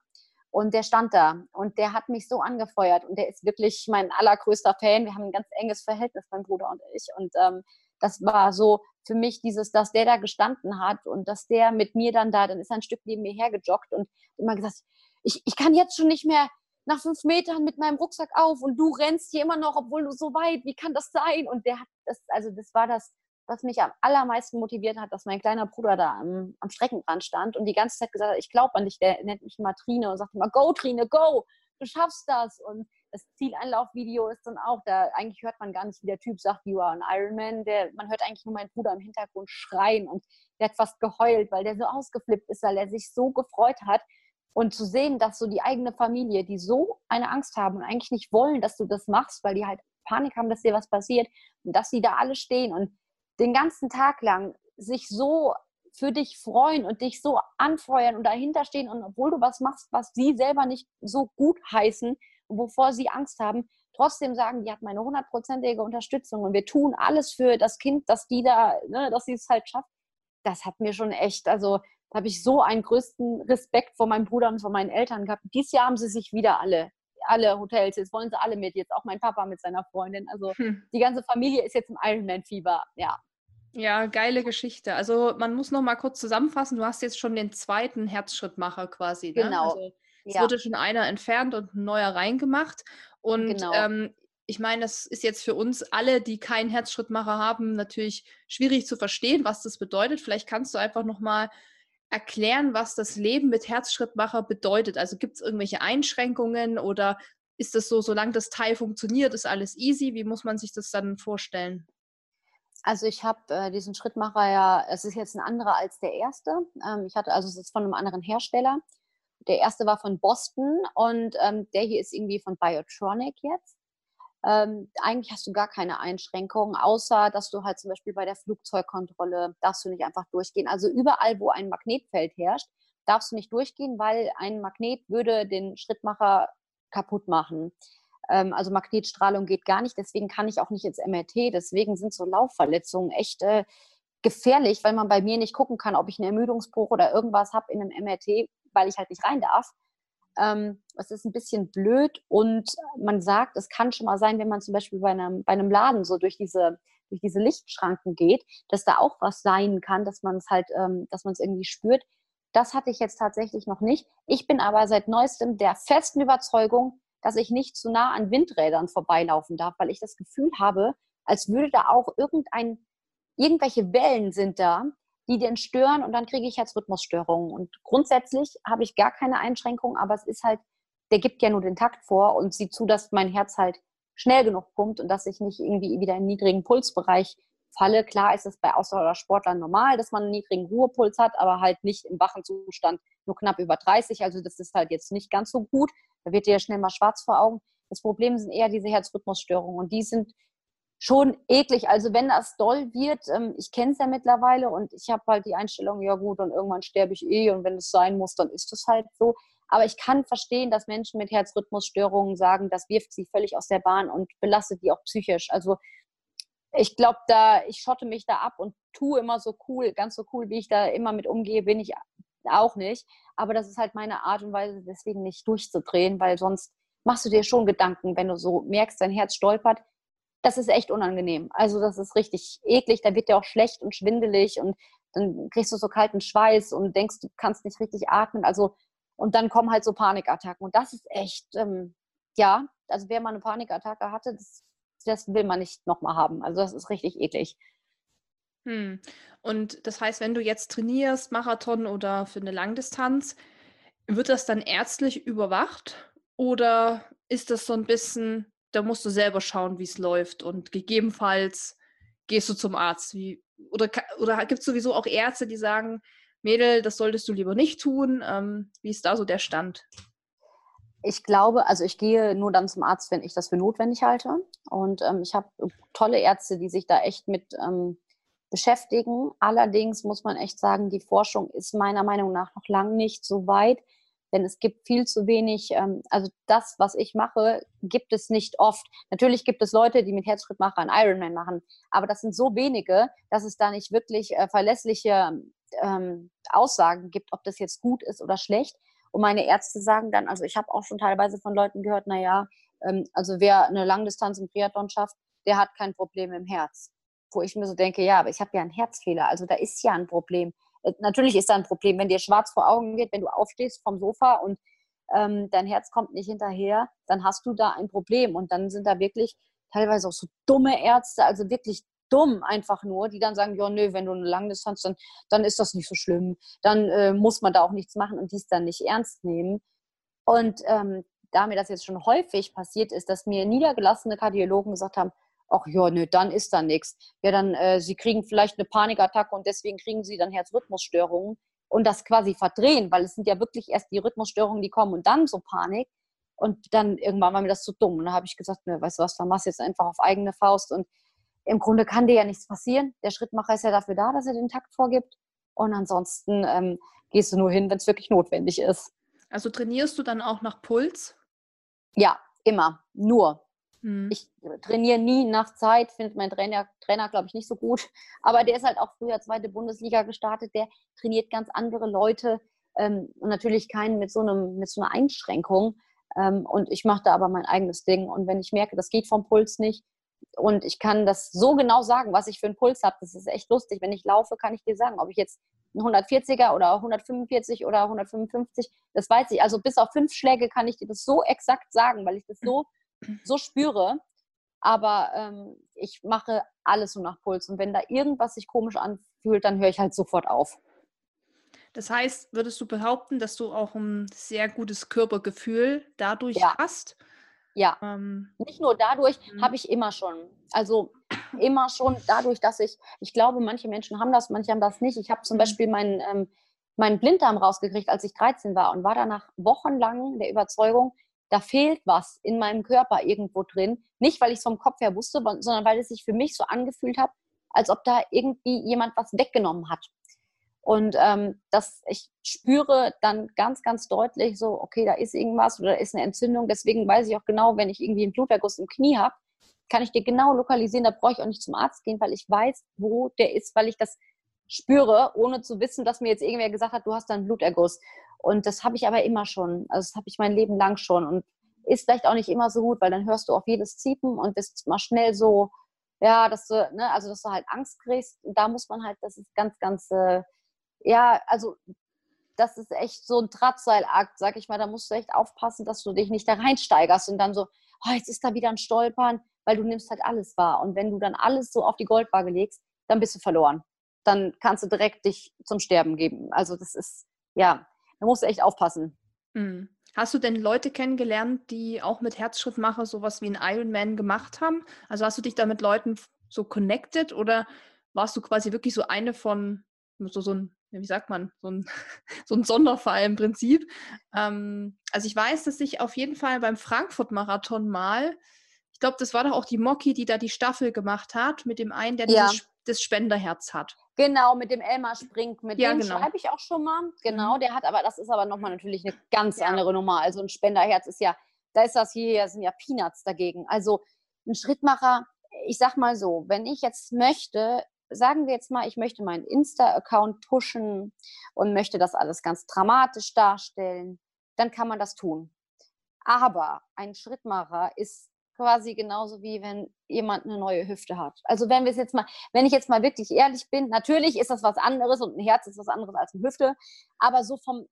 Und der stand da und der hat mich so angefeuert und der ist wirklich mein allergrößter Fan. Wir haben ein ganz enges Verhältnis, mein Bruder und ich. Und ähm, das war so für mich dieses, dass der da gestanden hat und dass der mit mir dann da, dann ist er ein Stück neben mir hergejoggt und immer gesagt, ich, ich kann jetzt schon nicht mehr nach fünf Metern mit meinem Rucksack auf und du rennst hier immer noch, obwohl du so weit, wie kann das sein? Und der hat das, also das war das was mich am allermeisten motiviert hat, dass mein kleiner Bruder da am, am Streckenrand stand und die ganze Zeit gesagt hat, ich glaube an dich, der nennt mich immer Trine und sagt immer, go Trine, go, du schaffst das. Und das Zieleinlaufvideo ist dann auch, da eigentlich hört man gar nicht, wie der Typ sagt, you are an Ironman. Der, man hört eigentlich nur meinen Bruder im Hintergrund schreien und der hat fast geheult, weil der so ausgeflippt ist, weil er sich so gefreut hat. Und zu sehen, dass so die eigene Familie, die so eine Angst haben und eigentlich nicht wollen, dass du das machst, weil die halt Panik haben, dass dir was passiert und dass sie da alle stehen und den ganzen Tag lang sich so für dich freuen und dich so anfeuern und dahinter stehen und obwohl du was machst, was sie selber nicht so gut heißen und wovor sie Angst haben, trotzdem sagen, die hat meine hundertprozentige Unterstützung und wir tun alles für das Kind, dass die da, ne, dass sie es halt schafft. Das hat mir schon echt, also da habe ich so einen größten Respekt vor meinem Bruder und vor meinen Eltern gehabt. Dieses Jahr haben sie sich wieder alle alle Hotels, jetzt wollen sie alle mit, jetzt auch mein Papa mit seiner Freundin. Also hm. die ganze Familie ist jetzt im Ironman-Fieber, ja. Ja, geile Geschichte. Also man muss noch mal kurz zusammenfassen, du hast jetzt schon den zweiten Herzschrittmacher quasi. Ne? Genau. Also, es ja. wurde schon einer entfernt und ein neuer reingemacht. Und genau. ähm, ich meine, das ist jetzt für uns alle, die keinen Herzschrittmacher haben, natürlich schwierig zu verstehen, was das bedeutet. Vielleicht kannst du einfach noch mal erklären, was das Leben mit Herzschrittmacher bedeutet. Also gibt es irgendwelche Einschränkungen oder ist das so, solange das Teil funktioniert, ist alles easy? Wie muss man sich das dann vorstellen? Also ich habe äh, diesen Schrittmacher ja, es ist jetzt ein anderer als der erste. Ähm, ich hatte, also es ist von einem anderen Hersteller. Der erste war von Boston und ähm, der hier ist irgendwie von Biotronic jetzt. Ähm, eigentlich hast du gar keine Einschränkungen, außer dass du halt zum Beispiel bei der Flugzeugkontrolle darfst du nicht einfach durchgehen. Also überall, wo ein Magnetfeld herrscht, darfst du nicht durchgehen, weil ein Magnet würde den Schrittmacher kaputt machen. Ähm, also Magnetstrahlung geht gar nicht, deswegen kann ich auch nicht ins MRT. Deswegen sind so Laufverletzungen echt äh, gefährlich, weil man bei mir nicht gucken kann, ob ich einen Ermüdungsbruch oder irgendwas habe in einem MRT, weil ich halt nicht rein darf. Ähm, es ist ein bisschen blöd und man sagt, es kann schon mal sein, wenn man zum Beispiel bei einem, bei einem Laden so durch diese, durch diese Lichtschranken geht, dass da auch was sein kann, dass man es halt, ähm, dass man es irgendwie spürt. Das hatte ich jetzt tatsächlich noch nicht. Ich bin aber seit neuestem der festen Überzeugung, dass ich nicht zu nah an Windrädern vorbeilaufen darf, weil ich das Gefühl habe, als würde da auch irgendein, irgendwelche Wellen sind da, die den stören und dann kriege ich Herzrhythmusstörungen. Und grundsätzlich habe ich gar keine Einschränkungen, aber es ist halt, der gibt ja nur den Takt vor und sieht zu, dass mein Herz halt schnell genug pumpt und dass ich nicht irgendwie wieder in niedrigen Pulsbereich falle. Klar ist es bei Ausdauersportlern normal, dass man einen niedrigen Ruhepuls hat, aber halt nicht im wachen Zustand nur knapp über 30. Also das ist halt jetzt nicht ganz so gut. Da wird dir ja schnell mal schwarz vor Augen. Das Problem sind eher diese Herzrhythmusstörungen und die sind schon eklig. Also wenn das doll wird, ähm, ich kenne es ja mittlerweile und ich habe halt die Einstellung, ja gut, und irgendwann sterbe ich eh und wenn es sein muss, dann ist es halt so. Aber ich kann verstehen, dass Menschen mit Herzrhythmusstörungen sagen, das wirft sie völlig aus der Bahn und belastet die auch psychisch. Also ich glaube, da, ich schotte mich da ab und tue immer so cool, ganz so cool, wie ich da immer mit umgehe, bin ich auch nicht. Aber das ist halt meine Art und Weise, deswegen nicht durchzudrehen, weil sonst machst du dir schon Gedanken, wenn du so merkst, dein Herz stolpert, das ist echt unangenehm. Also das ist richtig eklig, da wird dir auch schlecht und schwindelig und dann kriegst du so kalten Schweiß und denkst, du kannst nicht richtig atmen. Also und dann kommen halt so Panikattacken und das ist echt, ähm, ja, also wer mal eine Panikattacke hatte, das, das will man nicht nochmal haben. Also das ist richtig eklig. Hm. Und das heißt, wenn du jetzt trainierst, Marathon oder für eine Langdistanz, wird das dann ärztlich überwacht oder ist das so ein bisschen da musst du selber schauen, wie es läuft und gegebenenfalls gehst du zum Arzt. Wie, oder oder gibt es sowieso auch Ärzte, die sagen, Mädel, das solltest du lieber nicht tun. Ähm, wie ist da so der Stand? Ich glaube, also ich gehe nur dann zum Arzt, wenn ich das für notwendig halte. Und ähm, ich habe tolle Ärzte, die sich da echt mit ähm, beschäftigen. Allerdings muss man echt sagen, die Forschung ist meiner Meinung nach noch lange nicht so weit, denn es gibt viel zu wenig, ähm, also das, was ich mache, gibt es nicht oft. Natürlich gibt es Leute, die mit Herzschrittmacher einen Ironman machen, aber das sind so wenige, dass es da nicht wirklich äh, verlässliche ähm, Aussagen gibt, ob das jetzt gut ist oder schlecht. Und meine Ärzte sagen dann, also ich habe auch schon teilweise von Leuten gehört, naja, ähm, also wer eine Langdistanz im Triathlon schafft, der hat kein Problem im Herz. Wo ich mir so denke, ja, aber ich habe ja einen Herzfehler, also da ist ja ein Problem. Äh, natürlich ist da ein Problem, wenn dir schwarz vor Augen geht, wenn du aufstehst vom Sofa und ähm, dein Herz kommt nicht hinterher, dann hast du da ein Problem. Und dann sind da wirklich teilweise auch so dumme Ärzte, also wirklich dumm einfach nur, die dann sagen, ja, nö, wenn du eine Langdistanz, dann, dann ist das nicht so schlimm. Dann äh, muss man da auch nichts machen und dies dann nicht ernst nehmen. Und ähm, da mir das jetzt schon häufig passiert ist, dass mir niedergelassene Kardiologen gesagt haben, ach ja, nö, dann ist da nichts. Ja, dann, äh, sie kriegen vielleicht eine Panikattacke und deswegen kriegen sie dann Herzrhythmusstörungen und das quasi verdrehen, weil es sind ja wirklich erst die Rhythmusstörungen, die kommen und dann so Panik. Und dann irgendwann war mir das zu dumm. Und dann habe ich gesagt, ne, weißt du was, dann machst du jetzt einfach auf eigene Faust. Und im Grunde kann dir ja nichts passieren. Der Schrittmacher ist ja dafür da, dass er den Takt vorgibt. Und ansonsten ähm, gehst du nur hin, wenn es wirklich notwendig ist. Also trainierst du dann auch nach Puls? Ja, immer. Nur. Mhm. Ich trainiere nie nach Zeit, findet mein Trainer, Trainer glaube ich, nicht so gut. Aber der ist halt auch früher zweite Bundesliga gestartet, der trainiert ganz andere Leute ähm, und natürlich keinen mit so, einem, mit so einer Einschränkung. Ähm, und ich mache da aber mein eigenes Ding. Und wenn ich merke, das geht vom Puls nicht, und ich kann das so genau sagen, was ich für einen Puls habe. Das ist echt lustig. Wenn ich laufe, kann ich dir sagen, ob ich jetzt einen 140er oder 145 oder 155, das weiß ich. Also bis auf fünf Schläge kann ich dir das so exakt sagen, weil ich das so so spüre. Aber ähm, ich mache alles so nach Puls. Und wenn da irgendwas sich komisch anfühlt, dann höre ich halt sofort auf. Das heißt, würdest du behaupten, dass du auch ein sehr gutes Körpergefühl dadurch ja. hast? Ja. Ähm, Nicht nur dadurch, mhm. habe ich immer schon. Also immer schon dadurch, dass ich, ich glaube, manche Menschen haben das, manche haben das nicht. Ich habe zum mhm. Beispiel meinen, ähm, meinen Blinddarm rausgekriegt, als ich 13 war und war danach wochenlang der Überzeugung, da fehlt was in meinem Körper irgendwo drin. Nicht, weil ich es vom Kopf her wusste, sondern weil es sich für mich so angefühlt hat, als ob da irgendwie jemand was weggenommen hat. Und ähm, das, ich spüre dann ganz, ganz deutlich so, okay, da ist irgendwas oder da ist eine Entzündung. Deswegen weiß ich auch genau, wenn ich irgendwie einen Bluterguss im Knie habe, kann ich dir genau lokalisieren. Da brauche ich auch nicht zum Arzt gehen, weil ich weiß, wo der ist, weil ich das spüre, ohne zu wissen, dass mir jetzt irgendwer gesagt hat, du hast da einen Bluterguss. Und das habe ich aber immer schon. Also das habe ich mein Leben lang schon. Und ist vielleicht auch nicht immer so gut, weil dann hörst du auf jedes Ziepen und bist mal schnell so, ja, dass du, ne, also dass du halt Angst kriegst. Da muss man halt, das ist ganz, ganz, äh, ja, also das ist echt so ein Drahtseilakt, sag ich mal. Da musst du echt aufpassen, dass du dich nicht da reinsteigerst und dann so, oh, jetzt ist da wieder ein Stolpern, weil du nimmst halt alles wahr. Und wenn du dann alles so auf die Goldwaage legst, dann bist du verloren. Dann kannst du direkt dich zum Sterben geben. Also das ist, ja, da musst du echt aufpassen. Mhm. Hast du denn Leute kennengelernt, die auch mit Herzschrittmacher sowas wie ein Ironman gemacht haben? Also hast du dich da mit Leuten so connected oder warst du quasi wirklich so eine von, so, so ein, wie sagt man, so ein, so ein Sonderfall im Prinzip? Ähm, also ich weiß, dass ich auf jeden Fall beim Frankfurt-Marathon mal, ich glaube, das war doch auch die Mocky, die da die Staffel gemacht hat, mit dem einen, der ja. dieses das Spenderherz hat. Genau, mit dem Elmar Sprink, mit ja, dem genau. schreibe ich auch schon mal. Genau, mhm. der hat aber, das ist aber nochmal natürlich eine ganz ja. andere Nummer. Also ein Spenderherz ist ja, da ist das hier, sind ja Peanuts dagegen. Also ein Schrittmacher, ich sag mal so, wenn ich jetzt möchte, sagen wir jetzt mal, ich möchte meinen Insta-Account pushen und möchte das alles ganz dramatisch darstellen, dann kann man das tun. Aber ein Schrittmacher ist quasi genauso wie wenn jemand eine neue Hüfte hat. Also wenn wir es jetzt mal, wenn ich jetzt mal wirklich ehrlich bin, natürlich ist das was anderes und ein Herz ist was anderes als eine Hüfte, aber so vom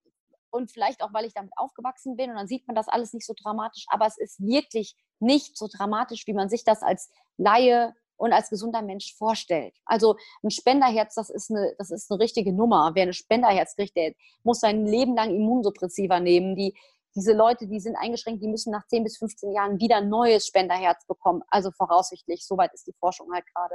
und vielleicht auch, weil ich damit aufgewachsen bin und dann sieht man das alles nicht so dramatisch, aber es ist wirklich nicht so dramatisch, wie man sich das als Laie und als gesunder Mensch vorstellt. Also ein Spenderherz, das ist eine, das ist eine richtige Nummer. Wer ein Spenderherz kriegt, der muss sein Leben lang Immunsuppressiva nehmen. Die, diese Leute, die sind eingeschränkt, die müssen nach 10 bis 15 Jahren wieder ein neues Spenderherz bekommen. Also voraussichtlich, soweit ist die Forschung halt gerade.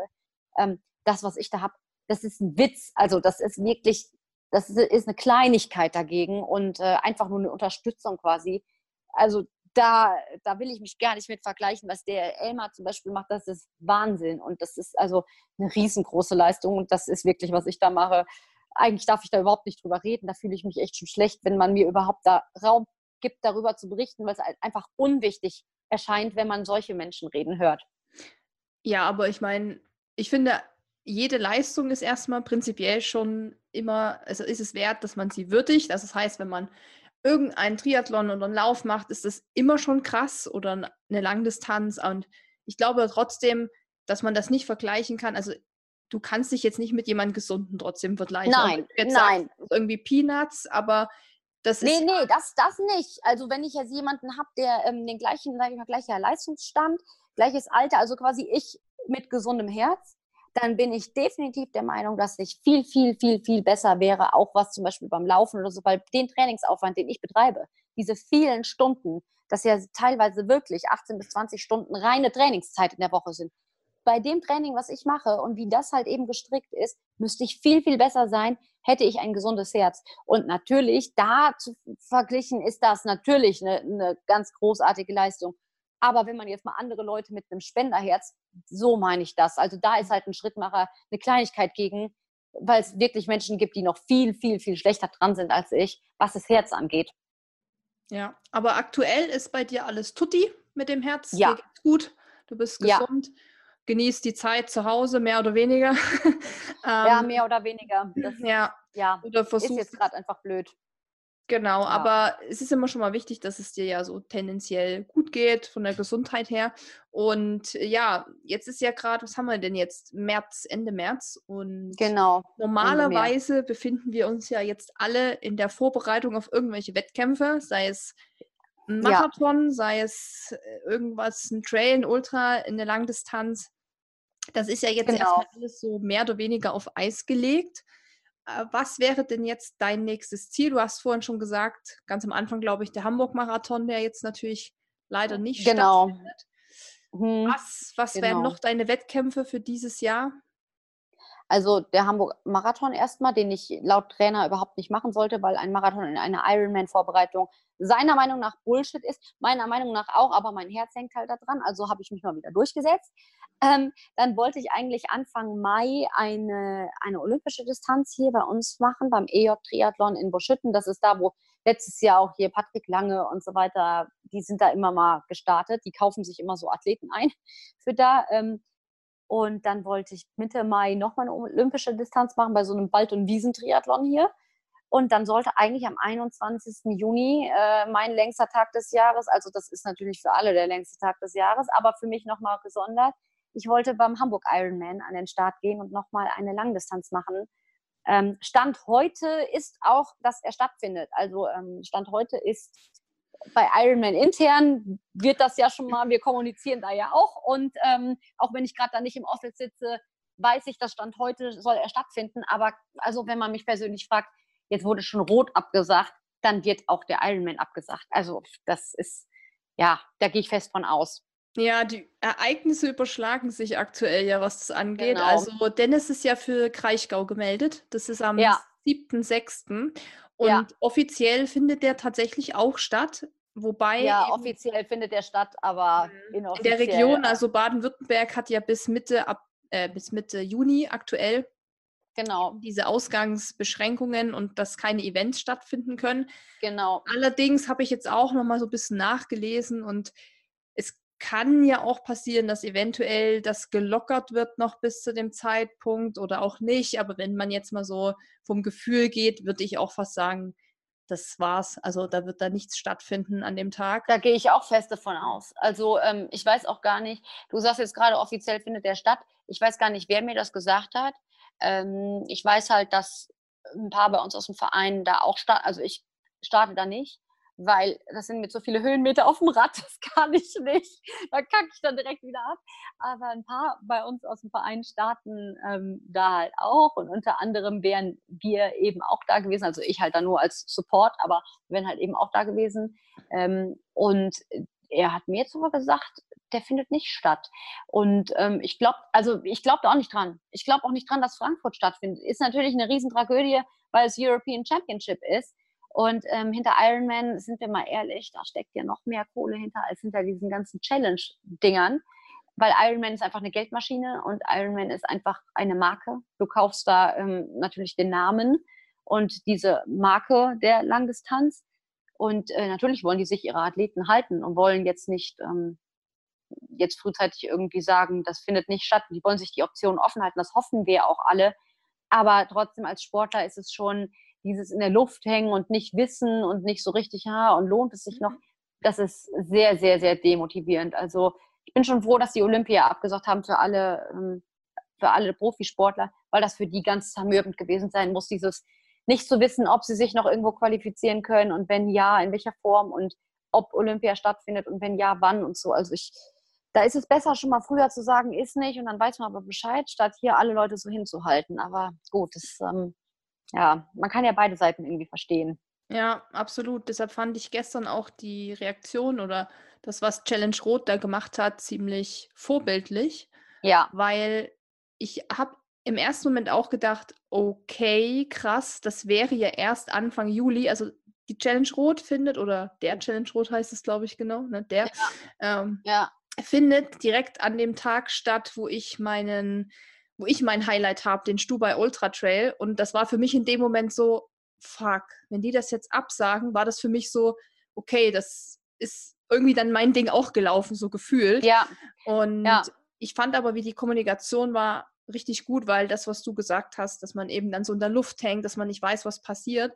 Ähm, das, was ich da habe, das ist ein Witz. Also das ist wirklich, das ist eine Kleinigkeit dagegen und äh, einfach nur eine Unterstützung quasi. Also da, da will ich mich gar nicht mit vergleichen, was der Elmar zum Beispiel macht. Das ist Wahnsinn und das ist also eine riesengroße Leistung und das ist wirklich, was ich da mache. Eigentlich darf ich da überhaupt nicht drüber reden. Da fühle ich mich echt schon schlecht, wenn man mir überhaupt da Raum gibt, darüber zu berichten, weil es einfach unwichtig erscheint, wenn man solche Menschen reden hört. Ja, aber ich meine, ich finde, jede Leistung ist erstmal prinzipiell schon immer, also ist es wert, dass man sie würdigt. Also das heißt, wenn man irgendeinen Triathlon oder einen Lauf macht, ist das immer schon krass oder eine Langdistanz. Und ich glaube trotzdem, dass man das nicht vergleichen kann. Also du kannst dich jetzt nicht mit jemandem Gesunden trotzdem vergleichen. Nein, nein. Sagst, irgendwie Peanuts, aber das nee, nee, das, das nicht. Also wenn ich jetzt jemanden habe, der ähm, den gleichen, sage ich mal, gleicher Leistungsstand, gleiches Alter, also quasi ich mit gesundem Herz, dann bin ich definitiv der Meinung, dass ich viel, viel, viel, viel besser wäre, auch was zum Beispiel beim Laufen oder so, weil den Trainingsaufwand, den ich betreibe, diese vielen Stunden, das ja teilweise wirklich 18 bis 20 Stunden reine Trainingszeit in der Woche sind, bei dem Training, was ich mache und wie das halt eben gestrickt ist, müsste ich viel, viel besser sein, hätte ich ein gesundes Herz. Und natürlich, da zu verglichen, ist das natürlich eine, eine ganz großartige Leistung. Aber wenn man jetzt mal andere Leute mit einem Spenderherz, so meine ich das. Also da ist halt ein Schrittmacher eine Kleinigkeit gegen, weil es wirklich Menschen gibt, die noch viel, viel, viel schlechter dran sind als ich, was das Herz angeht. Ja, aber aktuell ist bei dir alles tutti mit dem Herz. Ja. gut, du bist gesund. Ja genießt die Zeit zu Hause, mehr oder weniger. ähm, ja, mehr oder weniger. Das, ja. ja. Oder versucht, ist jetzt gerade einfach blöd. Genau, ja. aber es ist immer schon mal wichtig, dass es dir ja so tendenziell gut geht, von der Gesundheit her. Und ja, jetzt ist ja gerade, was haben wir denn jetzt? März, Ende März. Und genau. normalerweise befinden wir uns ja jetzt alle in der Vorbereitung auf irgendwelche Wettkämpfe, sei es ein Marathon, ja. sei es äh, irgendwas, ein Trail, ein Ultra in der Langdistanz. Das ist ja jetzt genau. erstmal alles so mehr oder weniger auf Eis gelegt. Äh, was wäre denn jetzt dein nächstes Ziel? Du hast vorhin schon gesagt, ganz am Anfang, glaube ich, der Hamburg-Marathon, der jetzt natürlich leider nicht genau. stattfindet. Hm, was was genau. wären noch deine Wettkämpfe für dieses Jahr? Also der Hamburg-Marathon erstmal, den ich laut Trainer überhaupt nicht machen sollte, weil ein Marathon in einer Ironman-Vorbereitung seiner Meinung nach Bullshit ist, meiner Meinung nach auch, aber mein Herz hängt halt da dran, also habe ich mich mal wieder durchgesetzt. Ähm, dann wollte ich eigentlich Anfang Mai eine, eine olympische Distanz hier bei uns machen, beim EJ-Triathlon in Boschütten. Das ist da, wo letztes Jahr auch hier Patrick Lange und so weiter, die sind da immer mal gestartet. Die kaufen sich immer so Athleten ein für da. Ähm, und dann wollte ich Mitte Mai nochmal eine olympische Distanz machen bei so einem Wald- und Wiesentriathlon hier. Und dann sollte eigentlich am 21. Juni äh, mein längster Tag des Jahres, also das ist natürlich für alle der längste Tag des Jahres, aber für mich nochmal gesondert. Ich wollte beim Hamburg Ironman an den Start gehen und nochmal eine Langdistanz machen. Ähm, Stand heute ist auch, dass er stattfindet. Also ähm, Stand heute ist bei Ironman intern wird das ja schon mal, wir kommunizieren da ja auch. Und ähm, auch wenn ich gerade da nicht im Office sitze, weiß ich, dass Stand heute soll er stattfinden. Aber also wenn man mich persönlich fragt, jetzt wurde schon rot abgesagt, dann wird auch der Ironman abgesagt. Also das ist, ja, da gehe ich fest von aus. Ja, die Ereignisse überschlagen sich aktuell ja, was das angeht. Genau. Also Dennis ist ja für Kraichgau gemeldet. Das ist am ja. 7.6. Und ja. offiziell findet der tatsächlich auch statt. Wobei. Ja, offiziell findet der statt, aber mhm. in der Region, also Baden-Württemberg hat ja bis Mitte ab äh, bis Mitte Juni aktuell genau. diese Ausgangsbeschränkungen und dass keine Events stattfinden können. Genau. Allerdings habe ich jetzt auch noch mal so ein bisschen nachgelesen und es kann ja auch passieren, dass eventuell das gelockert wird noch bis zu dem Zeitpunkt oder auch nicht. Aber wenn man jetzt mal so vom Gefühl geht, würde ich auch fast sagen, das war's. Also da wird da nichts stattfinden an dem Tag. Da gehe ich auch fest davon aus. Also ähm, ich weiß auch gar nicht, du sagst jetzt gerade, offiziell findet der statt. Ich weiß gar nicht, wer mir das gesagt hat. Ähm, ich weiß halt, dass ein paar bei uns aus dem Verein da auch starten. Also ich starte da nicht weil das sind mit so viele Höhenmeter auf dem Rad, das kann ich nicht. Da kacke ich dann direkt wieder ab. Aber ein paar bei uns aus dem Verein starten ähm, da halt auch und unter anderem wären wir eben auch da gewesen, also ich halt da nur als Support, aber wir wären halt eben auch da gewesen. Ähm, und er hat mir jetzt aber gesagt, der findet nicht statt. Und ähm, ich glaube, also ich glaube da auch nicht dran. Ich glaube auch nicht dran, dass Frankfurt stattfindet. Ist natürlich eine Riesentragödie, weil es European Championship ist. Und ähm, hinter Ironman, sind wir mal ehrlich, da steckt ja noch mehr Kohle hinter als hinter diesen ganzen Challenge-Dingern. Weil Ironman ist einfach eine Geldmaschine und Ironman ist einfach eine Marke. Du kaufst da ähm, natürlich den Namen und diese Marke der Langdistanz. Und äh, natürlich wollen die sich ihre Athleten halten und wollen jetzt nicht ähm, jetzt frühzeitig irgendwie sagen, das findet nicht statt. Die wollen sich die Option offen halten. Das hoffen wir auch alle. Aber trotzdem als Sportler ist es schon dieses in der Luft hängen und nicht wissen und nicht so richtig, ja, und lohnt es sich noch, mhm. das ist sehr, sehr, sehr demotivierend. Also ich bin schon froh, dass die Olympia abgesagt haben für alle, ähm, für alle Profisportler, weil das für die ganz zermürbend gewesen sein muss, dieses nicht zu wissen, ob sie sich noch irgendwo qualifizieren können und wenn ja, in welcher Form und ob Olympia stattfindet und wenn ja, wann und so. Also ich, da ist es besser, schon mal früher zu sagen, ist nicht und dann weiß man aber Bescheid, statt hier alle Leute so hinzuhalten. Aber gut, das ähm, ja, man kann ja beide Seiten irgendwie verstehen. Ja, absolut. Deshalb fand ich gestern auch die Reaktion oder das, was Challenge Rot da gemacht hat, ziemlich vorbildlich. Ja. Weil ich habe im ersten Moment auch gedacht, okay, krass, das wäre ja erst Anfang Juli, also die Challenge Rot findet, oder der Challenge Rot heißt es, glaube ich, genau, ne? der, ja. Ähm, ja. findet direkt an dem Tag statt, wo ich meinen wo ich mein Highlight habe, den Stubai Ultra Trail. Und das war für mich in dem Moment so, fuck, wenn die das jetzt absagen, war das für mich so, okay, das ist irgendwie dann mein Ding auch gelaufen, so gefühlt. Ja. Und ja. ich fand aber, wie die Kommunikation war, richtig gut, weil das, was du gesagt hast, dass man eben dann so in der Luft hängt, dass man nicht weiß, was passiert,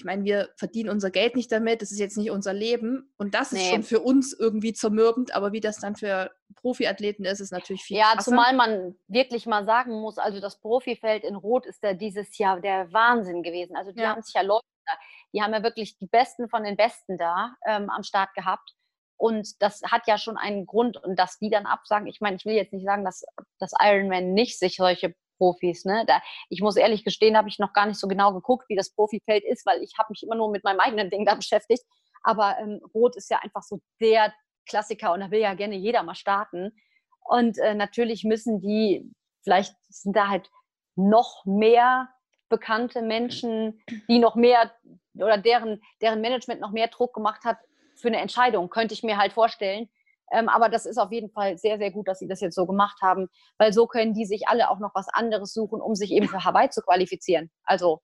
ich meine, wir verdienen unser Geld nicht damit, das ist jetzt nicht unser Leben und das nee. ist schon für uns irgendwie zermürbend, aber wie das dann für Profiathleten ist, ist natürlich viel Ja, krasser. zumal man wirklich mal sagen muss, also das Profifeld in Rot ist da dieses Jahr der Wahnsinn gewesen. Also die ja. haben sich ja Leute, die haben ja wirklich die Besten von den Besten da ähm, am Start gehabt. Und das hat ja schon einen Grund. Und dass die dann absagen, ich meine, ich will jetzt nicht sagen, dass das Ironman nicht sich solche Profis. Ne? Da, ich muss ehrlich gestehen, habe ich noch gar nicht so genau geguckt, wie das Profifeld ist, weil ich habe mich immer nur mit meinem eigenen Ding da beschäftigt. Aber ähm, Rot ist ja einfach so der Klassiker und da will ja gerne jeder mal starten. Und äh, natürlich müssen die, vielleicht sind da halt noch mehr bekannte Menschen, die noch mehr oder deren, deren Management noch mehr Druck gemacht hat für eine Entscheidung, könnte ich mir halt vorstellen. Ähm, aber das ist auf jeden Fall sehr, sehr gut, dass sie das jetzt so gemacht haben, weil so können die sich alle auch noch was anderes suchen, um sich eben für Hawaii zu qualifizieren. Also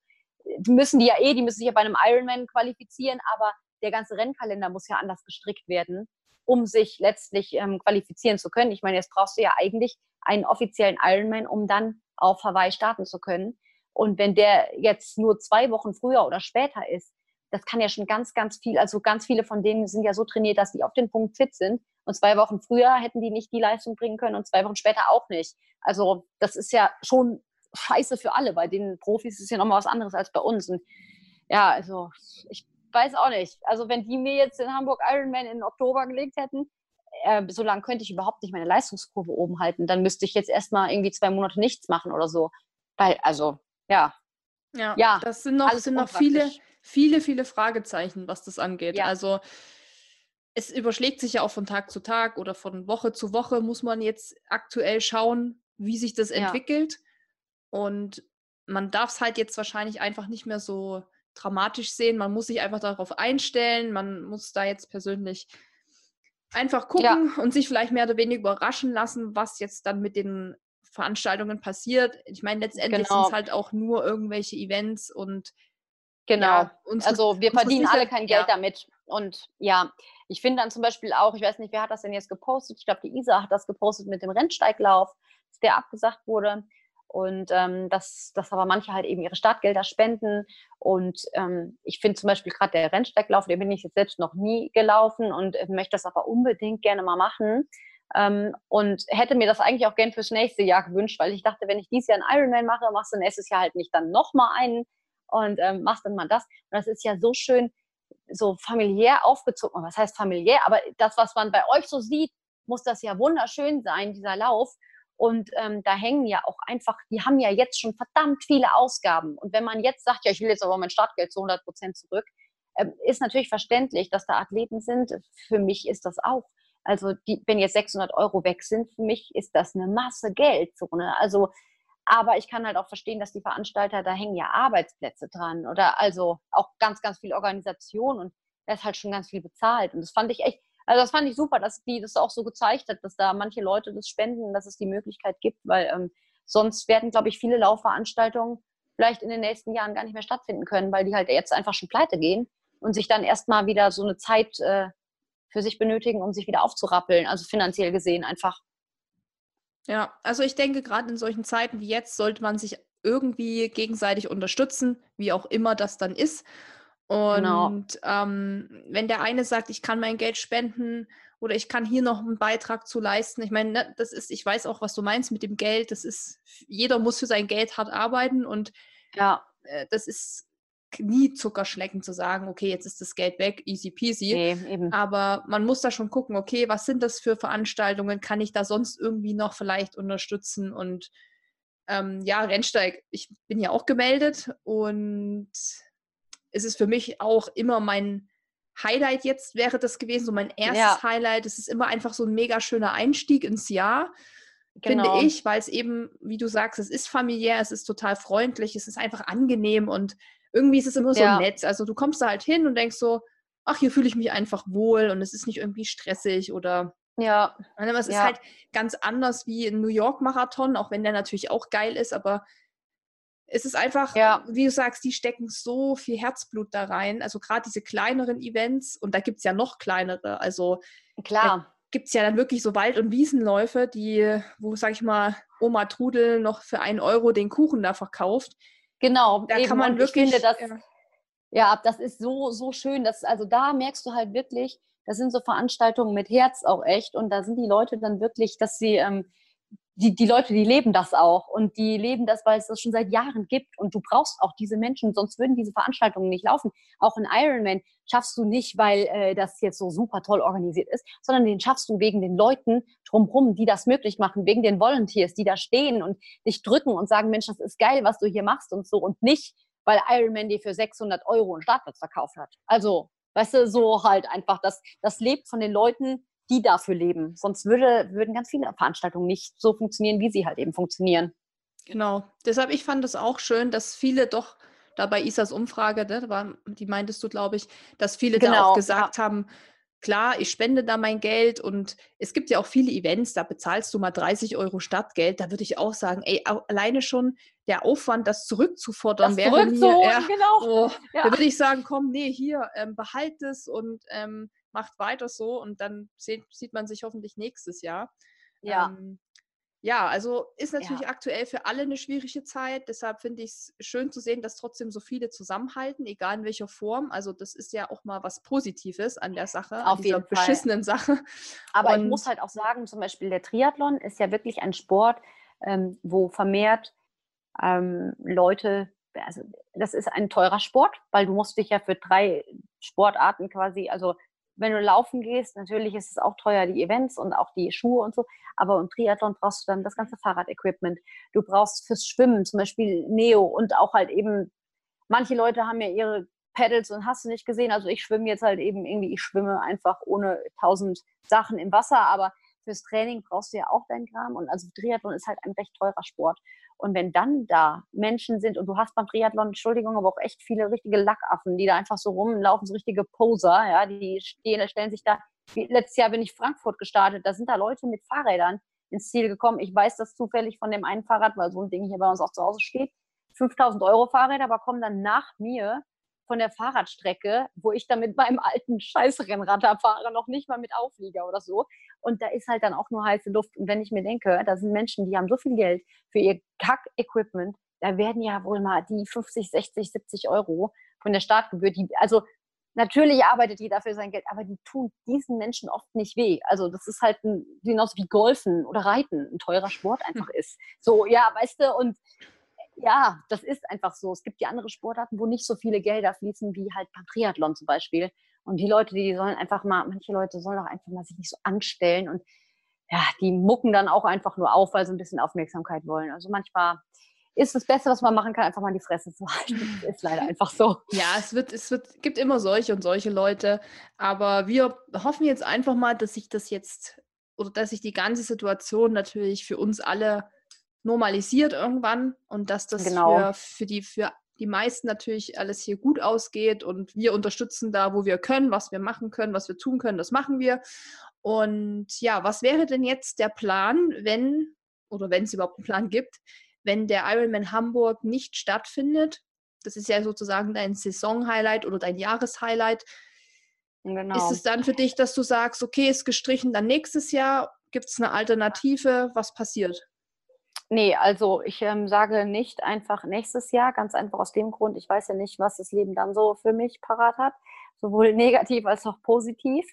müssen die ja eh, die müssen sich ja bei einem Ironman qualifizieren, aber der ganze Rennkalender muss ja anders gestrickt werden, um sich letztlich ähm, qualifizieren zu können. Ich meine, jetzt brauchst du ja eigentlich einen offiziellen Ironman, um dann auf Hawaii starten zu können. Und wenn der jetzt nur zwei Wochen früher oder später ist, das kann ja schon ganz, ganz viel, also ganz viele von denen sind ja so trainiert, dass die auf den Punkt fit sind. Und zwei Wochen früher hätten die nicht die Leistung bringen können und zwei Wochen später auch nicht. Also das ist ja schon scheiße für alle. Bei den Profis ist es ja nochmal was anderes als bei uns. Und ja, also ich weiß auch nicht. Also wenn die mir jetzt in Hamburg Ironman in Oktober gelegt hätten, äh, so lange könnte ich überhaupt nicht meine Leistungskurve oben halten. Dann müsste ich jetzt erstmal irgendwie zwei Monate nichts machen oder so. Weil, also, ja. Ja, ja das sind noch, sind noch viele, viele, viele Fragezeichen, was das angeht. Ja. Also es überschlägt sich ja auch von Tag zu Tag oder von Woche zu Woche, muss man jetzt aktuell schauen, wie sich das ja. entwickelt. Und man darf es halt jetzt wahrscheinlich einfach nicht mehr so dramatisch sehen. Man muss sich einfach darauf einstellen. Man muss da jetzt persönlich einfach gucken ja. und sich vielleicht mehr oder weniger überraschen lassen, was jetzt dann mit den Veranstaltungen passiert. Ich meine, letztendlich genau. sind es halt auch nur irgendwelche Events und Genau. Ja, also wir verdienen alle kein Geld ja. damit. Und ja, ich finde dann zum Beispiel auch, ich weiß nicht, wer hat das denn jetzt gepostet? Ich glaube, die Isa hat das gepostet mit dem Rennsteiglauf, dass der abgesagt wurde. Und ähm, dass, dass aber manche halt eben ihre Startgelder spenden. Und ähm, ich finde zum Beispiel gerade der Rennsteiglauf, den bin ich jetzt selbst noch nie gelaufen und äh, möchte das aber unbedingt gerne mal machen. Ähm, und hätte mir das eigentlich auch gern fürs nächste Jahr gewünscht, weil ich dachte, wenn ich dieses Jahr einen Ironman mache, machst du nächstes Jahr halt nicht dann nochmal einen und ähm, machst dann mal das. Und das ist ja so schön, so familiär aufgezogen. Was heißt familiär? Aber das, was man bei euch so sieht, muss das ja wunderschön sein, dieser Lauf. Und ähm, da hängen ja auch einfach, die haben ja jetzt schon verdammt viele Ausgaben. Und wenn man jetzt sagt, ja, ich will jetzt aber mein Startgeld zu 100 Prozent zurück, ähm, ist natürlich verständlich, dass da Athleten sind. Für mich ist das auch. Also die, wenn jetzt 600 Euro weg sind, für mich ist das eine Masse Geld. So, ne? Also aber ich kann halt auch verstehen, dass die Veranstalter, da hängen ja Arbeitsplätze dran oder also auch ganz, ganz viel Organisation und da ist halt schon ganz viel bezahlt. Und das fand ich echt, also das fand ich super, dass die das auch so gezeigt hat, dass da manche Leute das spenden, dass es die Möglichkeit gibt, weil ähm, sonst werden, glaube ich, viele Laufveranstaltungen vielleicht in den nächsten Jahren gar nicht mehr stattfinden können, weil die halt jetzt einfach schon pleite gehen und sich dann erstmal wieder so eine Zeit äh, für sich benötigen, um sich wieder aufzurappeln, also finanziell gesehen einfach. Ja, also ich denke, gerade in solchen Zeiten wie jetzt sollte man sich irgendwie gegenseitig unterstützen, wie auch immer das dann ist. Genau. Und genau. ähm, wenn der eine sagt, ich kann mein Geld spenden oder ich kann hier noch einen Beitrag zu leisten, ich meine, ne, das ist, ich weiß auch, was du meinst mit dem Geld. Das ist, jeder muss für sein Geld hart arbeiten und ja, äh, das ist nie Zuckerschlecken zu sagen, okay, jetzt ist das Geld weg, easy peasy. Nee, Aber man muss da schon gucken, okay, was sind das für Veranstaltungen? Kann ich da sonst irgendwie noch vielleicht unterstützen? Und ähm, ja, Rennsteig, ich bin ja auch gemeldet und es ist für mich auch immer mein Highlight jetzt wäre das gewesen, so mein erstes ja. Highlight. Es ist immer einfach so ein mega schöner Einstieg ins Jahr. Genau. Finde ich, weil es eben, wie du sagst, es ist familiär, es ist total freundlich, es ist einfach angenehm und irgendwie ist es immer so ja. nett. Also du kommst da halt hin und denkst so, ach, hier fühle ich mich einfach wohl und es ist nicht irgendwie stressig oder ja. Aber es ja. ist halt ganz anders wie ein New York Marathon, auch wenn der natürlich auch geil ist, aber es ist einfach, ja. wie du sagst, die stecken so viel Herzblut da rein. Also gerade diese kleineren Events, und da gibt es ja noch kleinere. Also klar. Gibt es ja dann wirklich so Wald- und Wiesenläufe, die, wo, sag ich mal, Oma Trudel noch für einen Euro den Kuchen da verkauft. Genau, da eben. kann man und wirklich. Ich finde, das, ja. ja, das ist so, so schön. Dass, also da merkst du halt wirklich, das sind so Veranstaltungen mit Herz auch echt. Und da sind die Leute dann wirklich, dass sie, ähm, die, die Leute, die leben das auch. Und die leben das, weil es das schon seit Jahren gibt. Und du brauchst auch diese Menschen, sonst würden diese Veranstaltungen nicht laufen. Auch ein Ironman schaffst du nicht, weil äh, das jetzt so super toll organisiert ist, sondern den schaffst du wegen den Leuten drumherum, die das möglich machen, wegen den Volunteers, die da stehen und dich drücken und sagen, Mensch, das ist geil, was du hier machst und so. Und nicht, weil Ironman dir für 600 Euro einen Startplatz verkauft hat. Also, weißt du, so halt einfach, das, das lebt von den Leuten, die dafür leben. Sonst würde, würden ganz viele Veranstaltungen nicht so funktionieren, wie sie halt eben funktionieren. Genau. Deshalb, ich fand es auch schön, dass viele doch da bei Isas Umfrage, ne, war, die meintest du, glaube ich, dass viele genau, da auch gesagt ja. haben, klar, ich spende da mein Geld und es gibt ja auch viele Events, da bezahlst du mal 30 Euro Stadtgeld. Da würde ich auch sagen, ey, alleine schon der Aufwand, das zurückzufordern, das wäre mir, ja, genau. Oh, ja. da würde ich sagen, komm, nee, hier, ähm, behalt es und ähm, macht weiter so und dann sieht, sieht man sich hoffentlich nächstes Jahr. Ja. Ähm, ja, also ist natürlich ja. aktuell für alle eine schwierige Zeit. Deshalb finde ich es schön zu sehen, dass trotzdem so viele zusammenhalten, egal in welcher Form. Also das ist ja auch mal was Positives an der Sache, Auf an dieser beschissenen. Sache. Aber Und ich muss halt auch sagen, zum Beispiel der Triathlon ist ja wirklich ein Sport, ähm, wo vermehrt ähm, Leute, also das ist ein teurer Sport, weil du musst dich ja für drei Sportarten quasi, also wenn du laufen gehst, natürlich ist es auch teuer, die Events und auch die Schuhe und so, aber im Triathlon brauchst du dann das ganze Fahrradequipment. Du brauchst fürs Schwimmen zum Beispiel Neo und auch halt eben, manche Leute haben ja ihre Pedals und hast du nicht gesehen, also ich schwimme jetzt halt eben irgendwie, ich schwimme einfach ohne tausend Sachen im Wasser, aber fürs Training brauchst du ja auch dein Kram und also Triathlon ist halt ein recht teurer Sport und wenn dann da Menschen sind und du hast beim Triathlon, Entschuldigung, aber auch echt viele richtige Lackaffen, die da einfach so rumlaufen, so richtige Poser, ja, die stehen, stellen sich da. Letztes Jahr bin ich Frankfurt gestartet, da sind da Leute mit Fahrrädern ins Ziel gekommen. Ich weiß das zufällig von dem einen Fahrrad, weil so ein Ding hier bei uns auch zu Hause steht. 5000 Euro Fahrräder, aber kommen dann nach mir von der Fahrradstrecke, wo ich dann mit meinem alten Scheißrennrad fahre, noch nicht mal mit Auflieger oder so. Und da ist halt dann auch nur heiße Luft. Und wenn ich mir denke, da sind Menschen, die haben so viel Geld für ihr Kack-Equipment, da werden ja wohl mal die 50, 60, 70 Euro von der Startgebühr, die, also natürlich arbeitet jeder für sein Geld, aber die tun diesen Menschen oft nicht weh. Also das ist halt ein, genauso wie Golfen oder Reiten ein teurer Sport einfach ist. So, ja, weißt du, und ja, das ist einfach so. Es gibt die andere Sportarten, wo nicht so viele Gelder fließen wie halt beim Triathlon zum Beispiel. Und die Leute, die sollen einfach mal, manche Leute sollen auch einfach mal sich nicht so anstellen und ja, die mucken dann auch einfach nur auf, weil sie ein bisschen Aufmerksamkeit wollen. Also manchmal ist das Beste, was man machen kann, einfach mal die Fresse zu halten. ist leider einfach so. Ja, es wird, es wird, gibt immer solche und solche Leute. Aber wir hoffen jetzt einfach mal, dass sich das jetzt oder dass sich die ganze Situation natürlich für uns alle normalisiert irgendwann und dass das genau. für, für, die, für die meisten natürlich alles hier gut ausgeht und wir unterstützen da, wo wir können, was wir machen können, was wir tun können, das machen wir. Und ja, was wäre denn jetzt der Plan, wenn, oder wenn es überhaupt einen Plan gibt, wenn der Ironman Hamburg nicht stattfindet? Das ist ja sozusagen dein Saison-Highlight oder dein Jahreshighlight. Genau. Ist es dann für dich, dass du sagst, okay, ist gestrichen dann nächstes Jahr? Gibt es eine Alternative? Was passiert? Nee, also ich ähm, sage nicht einfach nächstes Jahr, ganz einfach aus dem Grund, ich weiß ja nicht, was das Leben dann so für mich parat hat, sowohl negativ als auch positiv.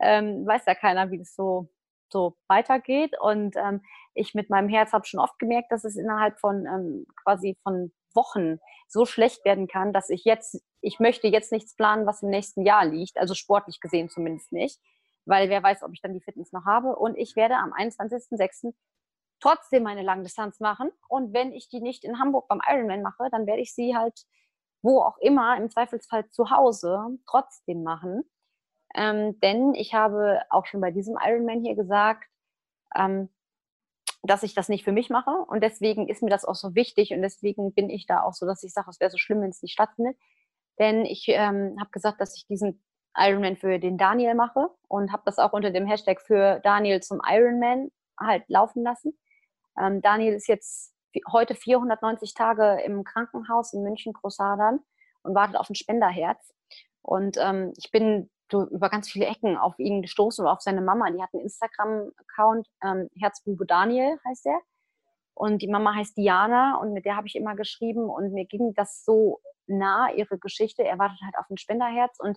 Ähm, weiß ja keiner, wie das so, so weitergeht. Und ähm, ich mit meinem Herz habe schon oft gemerkt, dass es innerhalb von ähm, quasi von Wochen so schlecht werden kann, dass ich jetzt, ich möchte jetzt nichts planen, was im nächsten Jahr liegt, also sportlich gesehen zumindest nicht, weil wer weiß, ob ich dann die Fitness noch habe. Und ich werde am 21.06 trotzdem meine Langdistanz machen. Und wenn ich die nicht in Hamburg beim Ironman mache, dann werde ich sie halt wo auch immer, im Zweifelsfall zu Hause, trotzdem machen. Ähm, denn ich habe auch schon bei diesem Ironman hier gesagt, ähm, dass ich das nicht für mich mache. Und deswegen ist mir das auch so wichtig. Und deswegen bin ich da auch so, dass ich sage, es wäre so schlimm, wenn es nicht stattfindet. Denn ich ähm, habe gesagt, dass ich diesen Ironman für den Daniel mache und habe das auch unter dem Hashtag für Daniel zum Ironman halt laufen lassen. Ähm, Daniel ist jetzt heute 490 Tage im Krankenhaus in München Großadern und wartet auf ein Spenderherz. Und ähm, ich bin über ganz viele Ecken auf ihn gestoßen und auf seine Mama. Die hat einen Instagram-Account, ähm, Herzbube Daniel heißt er. Und die Mama heißt Diana und mit der habe ich immer geschrieben und mir ging das so nah, ihre Geschichte. Er wartet halt auf ein Spenderherz und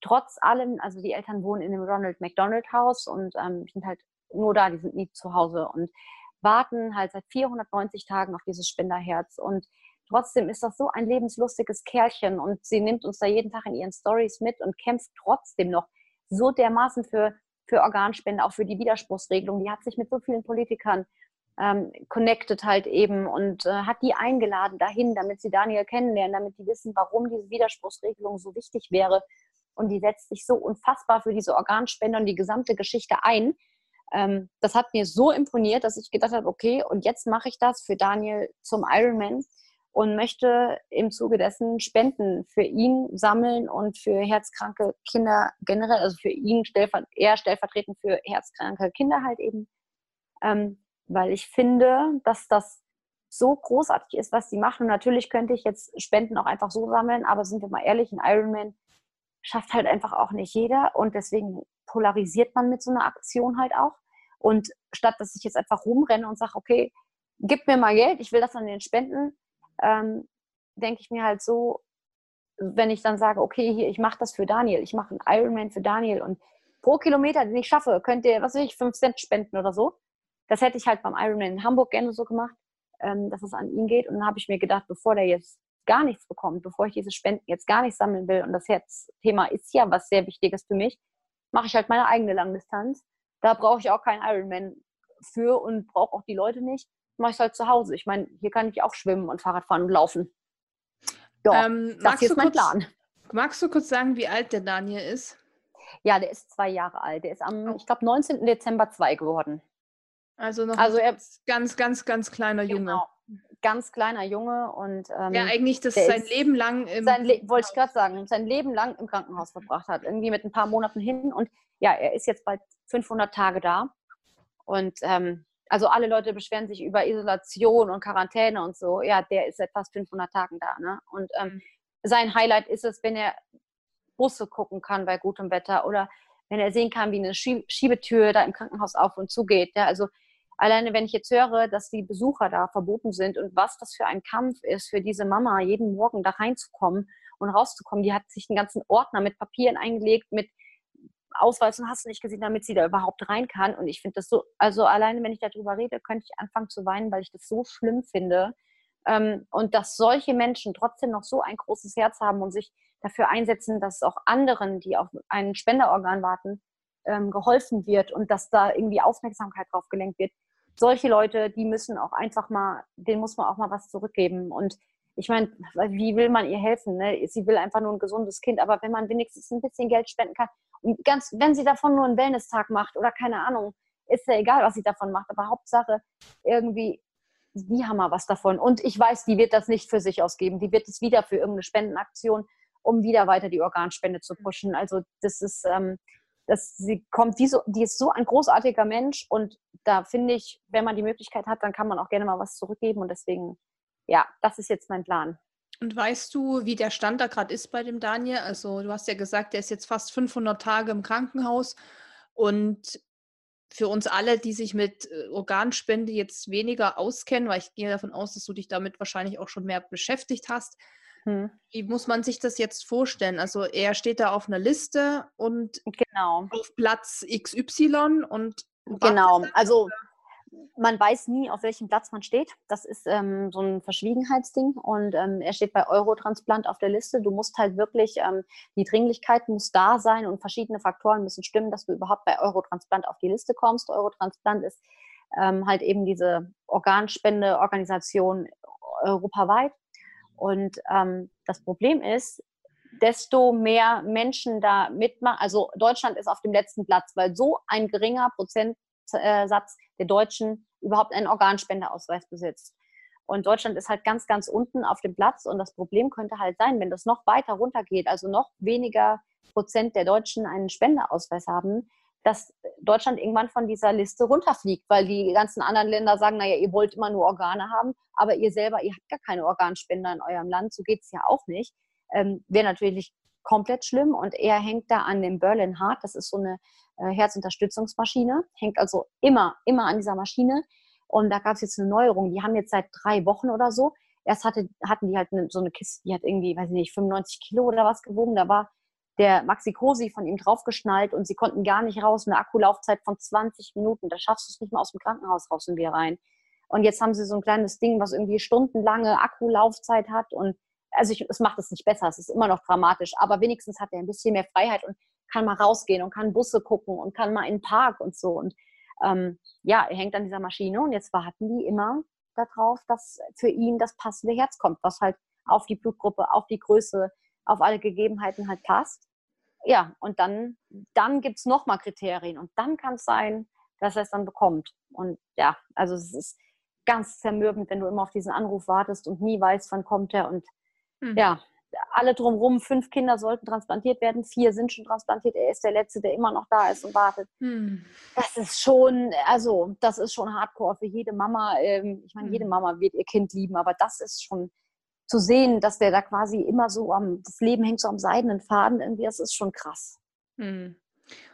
trotz allem, also die Eltern wohnen in dem Ronald McDonald Haus und ähm, sind halt nur da, die sind nie zu Hause. Und warten halt seit 490 Tagen auf dieses Spenderherz. Und trotzdem ist das so ein lebenslustiges Kerlchen und sie nimmt uns da jeden Tag in ihren Stories mit und kämpft trotzdem noch so dermaßen für, für Organspende, auch für die Widerspruchsregelung. Die hat sich mit so vielen Politikern ähm, connected halt eben und äh, hat die eingeladen dahin, damit sie Daniel kennenlernen, damit die wissen, warum diese Widerspruchsregelung so wichtig wäre. Und die setzt sich so unfassbar für diese Organspende und die gesamte Geschichte ein Ähm, das hat mir so imponiert, dass ich gedacht habe, okay, und jetzt mache ich das für Daniel zum Ironman und möchte im Zuge dessen Spenden für ihn sammeln und für herzkranke Kinder generell, also für ihn stellver eher stellvertretend für herzkranke Kinder halt eben, ähm, weil ich finde, dass das so großartig ist, was sie machen. Und natürlich könnte ich jetzt Spenden auch einfach so sammeln, aber sind wir mal ehrlich, ein Ironman schafft halt einfach auch nicht jeder und deswegen polarisiert man mit so einer Aktion halt auch. Und statt dass ich jetzt einfach rumrenne und sage, okay, gib mir mal Geld, ich will das an den Spenden, ähm, denke ich mir halt so, wenn ich dann sage, okay, hier, ich mache das für Daniel, ich mache einen Ironman für Daniel und pro Kilometer, den ich schaffe, könnt ihr, was weiß ich, 5 Cent spenden oder so. Das hätte ich halt beim Ironman in Hamburg gerne so gemacht, ähm, dass es an ihn geht. Und dann habe ich mir gedacht, bevor der jetzt gar nichts bekommt, bevor ich diese Spenden jetzt gar nicht sammeln will, und das Herzthema ist ja was sehr Wichtiges für mich, mache ich halt meine eigene Langdistanz. Da brauche ich auch keinen Ironman für und brauche auch die Leute nicht mache ich halt zu Hause. Ich meine, hier kann ich auch schwimmen und Fahrrad fahren und laufen. Ja, ähm, das ist mein kurz, Plan. Magst du kurz sagen, wie alt der Daniel ist? Ja, der ist zwei Jahre alt. Der ist am, ich glaube, 19. Dezember zwei geworden. Also noch also ein ganz, ganz, ganz kleiner Junge. Genau. Ganz kleiner Junge und ähm, ja, eigentlich das sein Leben lang im sein Le wollte ich gerade sagen, sein Leben lang im Krankenhaus verbracht hat, irgendwie mit ein paar Monaten hin und ja, er ist jetzt bald 500 Tage da und ähm, also alle Leute beschweren sich über Isolation und Quarantäne und so. Ja, der ist seit fast 500 Tagen da. Ne? Und ähm, mhm. sein Highlight ist es, wenn er Busse gucken kann bei gutem Wetter oder wenn er sehen kann, wie eine Schiebetür da im Krankenhaus auf und zu geht. Ja? Also alleine, wenn ich jetzt höre, dass die Besucher da verboten sind und was das für ein Kampf ist für diese Mama, jeden Morgen da reinzukommen und rauszukommen. Die hat sich einen ganzen Ordner mit Papieren eingelegt, mit Ausweis und hast du nicht gesehen, damit sie da überhaupt rein kann. Und ich finde das so, also alleine wenn ich darüber rede, könnte ich anfangen zu weinen, weil ich das so schlimm finde. Ähm, und dass solche Menschen trotzdem noch so ein großes Herz haben und sich dafür einsetzen, dass auch anderen, die auf ein Spenderorgan warten, ähm, geholfen wird und dass da irgendwie Aufmerksamkeit drauf gelenkt wird. Solche Leute, die müssen auch einfach mal, denen muss man auch mal was zurückgeben. Und ich meine, wie will man ihr helfen? Ne? Sie will einfach nur ein gesundes Kind, aber wenn man wenigstens ein bisschen Geld spenden kann, und ganz, wenn sie davon nur einen Wellness-Tag macht oder keine Ahnung, ist ja egal, was sie davon macht, aber Hauptsache irgendwie, die haben mal was davon. Und ich weiß, die wird das nicht für sich ausgeben, die wird es wieder für irgendeine Spendenaktion, um wieder weiter die Organspende zu pushen. Also das ist, ähm, das, sie kommt, die, so, die ist so ein großartiger Mensch und da finde ich, wenn man die Möglichkeit hat, dann kann man auch gerne mal was zurückgeben und deswegen ja, das ist jetzt mein Plan. Und weißt du, wie der Stand da gerade ist bei dem Daniel? Also du hast ja gesagt, der ist jetzt fast 500 Tage im Krankenhaus und für uns alle, die sich mit äh, Organspende jetzt weniger auskennen, weil ich gehe davon aus, dass du dich damit wahrscheinlich auch schon mehr beschäftigt hast. Hm. Wie muss man sich das jetzt vorstellen? Also er steht da auf einer Liste und genau. auf Platz XY und genau. Also man weiß nie, auf welchem Platz man steht. Das ist ähm, so ein Verschwiegenheitsding. Und ähm, er steht bei Eurotransplant auf der Liste. Du musst halt wirklich, ähm, die Dringlichkeit muss da sein und verschiedene Faktoren müssen stimmen, dass du überhaupt bei Eurotransplant auf die Liste kommst. Eurotransplant ist ähm, halt eben diese Organspendeorganisation europaweit. Und ähm, das Problem ist, desto mehr Menschen da mitmachen. Also Deutschland ist auf dem letzten Platz, weil so ein geringer Prozentsatz der Deutschen überhaupt einen Organspendeausweis besitzt. Und Deutschland ist halt ganz, ganz unten auf dem Platz. Und das Problem könnte halt sein, wenn das noch weiter runtergeht, also noch weniger Prozent der Deutschen einen Spendeausweis haben, dass Deutschland irgendwann von dieser Liste runterfliegt, weil die ganzen anderen Länder sagen, naja, ihr wollt immer nur Organe haben, aber ihr selber, ihr habt gar keine Organspender in eurem Land, so geht es ja auch nicht. Ähm, Wäre natürlich komplett schlimm und er hängt da an dem Berlin Heart, das ist so eine äh, Herzunterstützungsmaschine, hängt also immer, immer an dieser Maschine. Und da gab es jetzt eine Neuerung. Die haben jetzt seit drei Wochen oder so, erst hatte, hatten die halt eine, so eine Kiste, die hat irgendwie, weiß ich nicht, 95 Kilo oder was gewogen. Da war der Maxi Cosi von ihm draufgeschnallt und sie konnten gar nicht raus. Eine Akkulaufzeit von 20 Minuten. Da schaffst du es nicht mal aus dem Krankenhaus raus und wieder rein. Und jetzt haben sie so ein kleines Ding, was irgendwie stundenlange Akkulaufzeit hat. Und also es macht es nicht besser, es ist immer noch dramatisch, aber wenigstens hat er ein bisschen mehr Freiheit und kann mal rausgehen und kann Busse gucken und kann mal in den Park und so. Und ähm, ja, er hängt an dieser Maschine und jetzt warten die immer darauf, dass für ihn das passende Herz kommt, was halt auf die Blutgruppe, auf die Größe, auf alle Gegebenheiten halt passt. Ja, und dann, dann gibt es nochmal Kriterien und dann kann es sein, dass er es dann bekommt. Und ja, also es ist ganz zermürbend, wenn du immer auf diesen Anruf wartest und nie weißt, wann kommt er. Und mhm. ja, alle drumherum, fünf Kinder sollten transplantiert werden, vier sind schon transplantiert, er ist der Letzte, der immer noch da ist und wartet. Mhm. Das ist schon, also das ist schon hardcore für jede Mama. Ähm, ich meine, jede Mama wird ihr Kind lieben, aber das ist schon zu sehen, dass der da quasi immer so am, das Leben hängt so am seidenen Faden irgendwie, das ist schon krass. Mhm.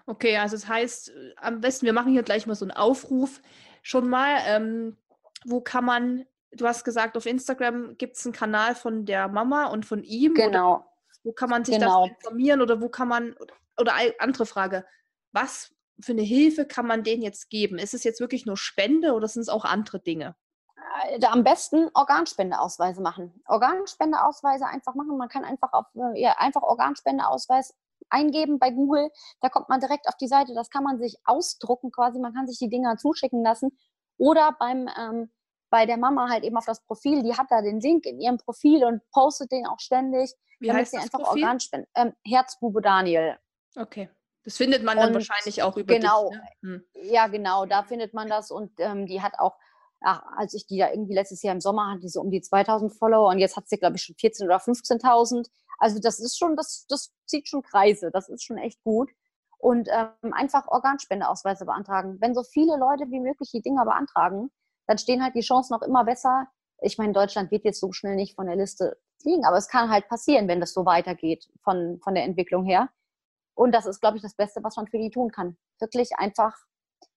Okay, also das heißt, am besten, wir machen hier gleich mal so einen Aufruf schon mal. Ähm, wo kann man du hast gesagt, auf Instagram gibt es einen Kanal von der Mama und von ihm. Genau. wo kann man sich genau. informieren oder wo kann man, oder andere Frage, was für eine Hilfe kann man denen jetzt geben? Ist es jetzt wirklich nur Spende oder sind es auch andere Dinge? Äh, am besten Organspendeausweise machen. Organspendeausweise einfach machen. Man kann einfach auf äh, ja, einfach Organspendeausweis eingeben bei Google. Da kommt man direkt auf die Seite. Das kann man sich ausdrucken quasi. Man kann sich die Dinger zuschicken lassen. Oder beim ähm, bei der Mama halt eben auf das Profil, die hat da den Link in ihrem Profil und postet den auch ständig, Wie damit sie einfach Profil? Organspenden. Ähm, Herzbube Daniel. Okay. Das findet man dann und wahrscheinlich auch über genau, dich, ne? hm. Ja, genau, da findet man das und ähm, die hat auch, ach, als ich die da irgendwie letztes Jahr im Sommer hatte, die so um die 2000 Follower und jetzt hat sie, glaube ich, schon 14.000 oder 15.000. Also das ist schon, das, das zieht schon Kreise, das ist schon echt gut. Und ähm, einfach Organspendeausweise beantragen. Wenn so viele Leute wie möglich die Dinger beantragen, dann stehen halt die Chancen noch immer besser. Ich meine, Deutschland wird jetzt so schnell nicht von der Liste fliegen, aber es kann halt passieren, wenn das so weitergeht von, von der Entwicklung her. Und das ist, glaube ich, das Beste, was man für die tun kann. Wirklich einfach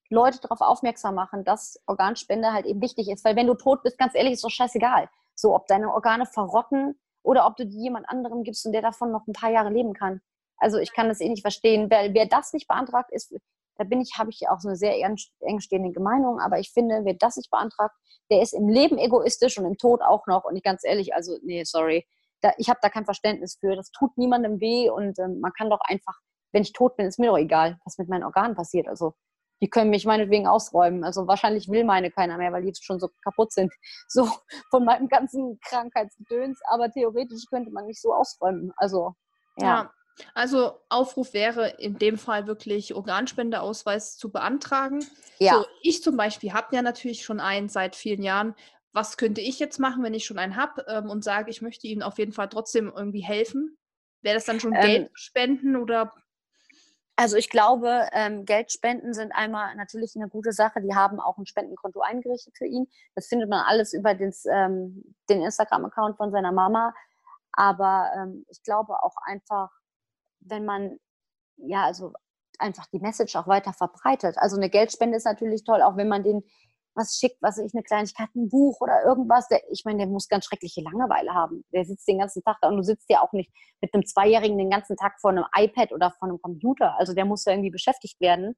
Leute darauf aufmerksam machen, dass Organspende halt eben wichtig ist. Weil wenn du tot bist, ganz ehrlich, ist doch scheißegal. So, ob deine Organe verrotten oder ob du die jemand anderem gibst und der davon noch ein paar Jahre leben kann. Also ich kann das eh nicht verstehen. Wer, wer das nicht beantragt, ist da bin ich, habe ich auch so eine sehr engstehende Meinung, aber ich finde, wer das nicht beantragt, der ist im Leben egoistisch und im Tod auch noch. Und ich ganz ehrlich, also, nee, sorry, da, ich habe da kein Verständnis für. Das tut niemandem weh und ähm, man kann doch einfach, wenn ich tot bin, ist mir doch egal, was mit meinen Organen passiert. Also, die können mich meinetwegen ausräumen. Also wahrscheinlich will meine keiner mehr, weil die schon so kaputt sind, so von meinem ganzen Krankheitsgedöns. Aber theoretisch könnte man mich so ausräumen. Also ja. ja. Also Aufruf wäre in dem Fall wirklich Organspendeausweis zu beantragen. Ja. So, ich zum Beispiel habe ja natürlich schon einen seit vielen Jahren. Was könnte ich jetzt machen, wenn ich schon einen habe ähm, und sage, ich möchte Ihnen auf jeden Fall trotzdem irgendwie helfen? Wäre das dann schon ähm, Geld spenden oder? Also ich glaube, ähm, Geldspenden sind einmal natürlich eine gute Sache. Die haben auch ein Spendenkonto eingerichtet für ihn. Das findet man alles über des, ähm, den Instagram-Account von seiner Mama. Aber ähm, ich glaube auch einfach, wenn man ja, also einfach die Message auch weiter verbreitet. Also eine Geldspende ist natürlich toll, auch wenn man den was schickt, was ich eine Kleinigkeit, ein Buch oder irgendwas. Der, ich meine, der muss ganz schreckliche Langeweile haben. Der sitzt den ganzen Tag da und du sitzt ja auch nicht mit einem Zweijährigen den ganzen Tag vor einem iPad oder vor einem Computer. Also der muss ja irgendwie beschäftigt werden.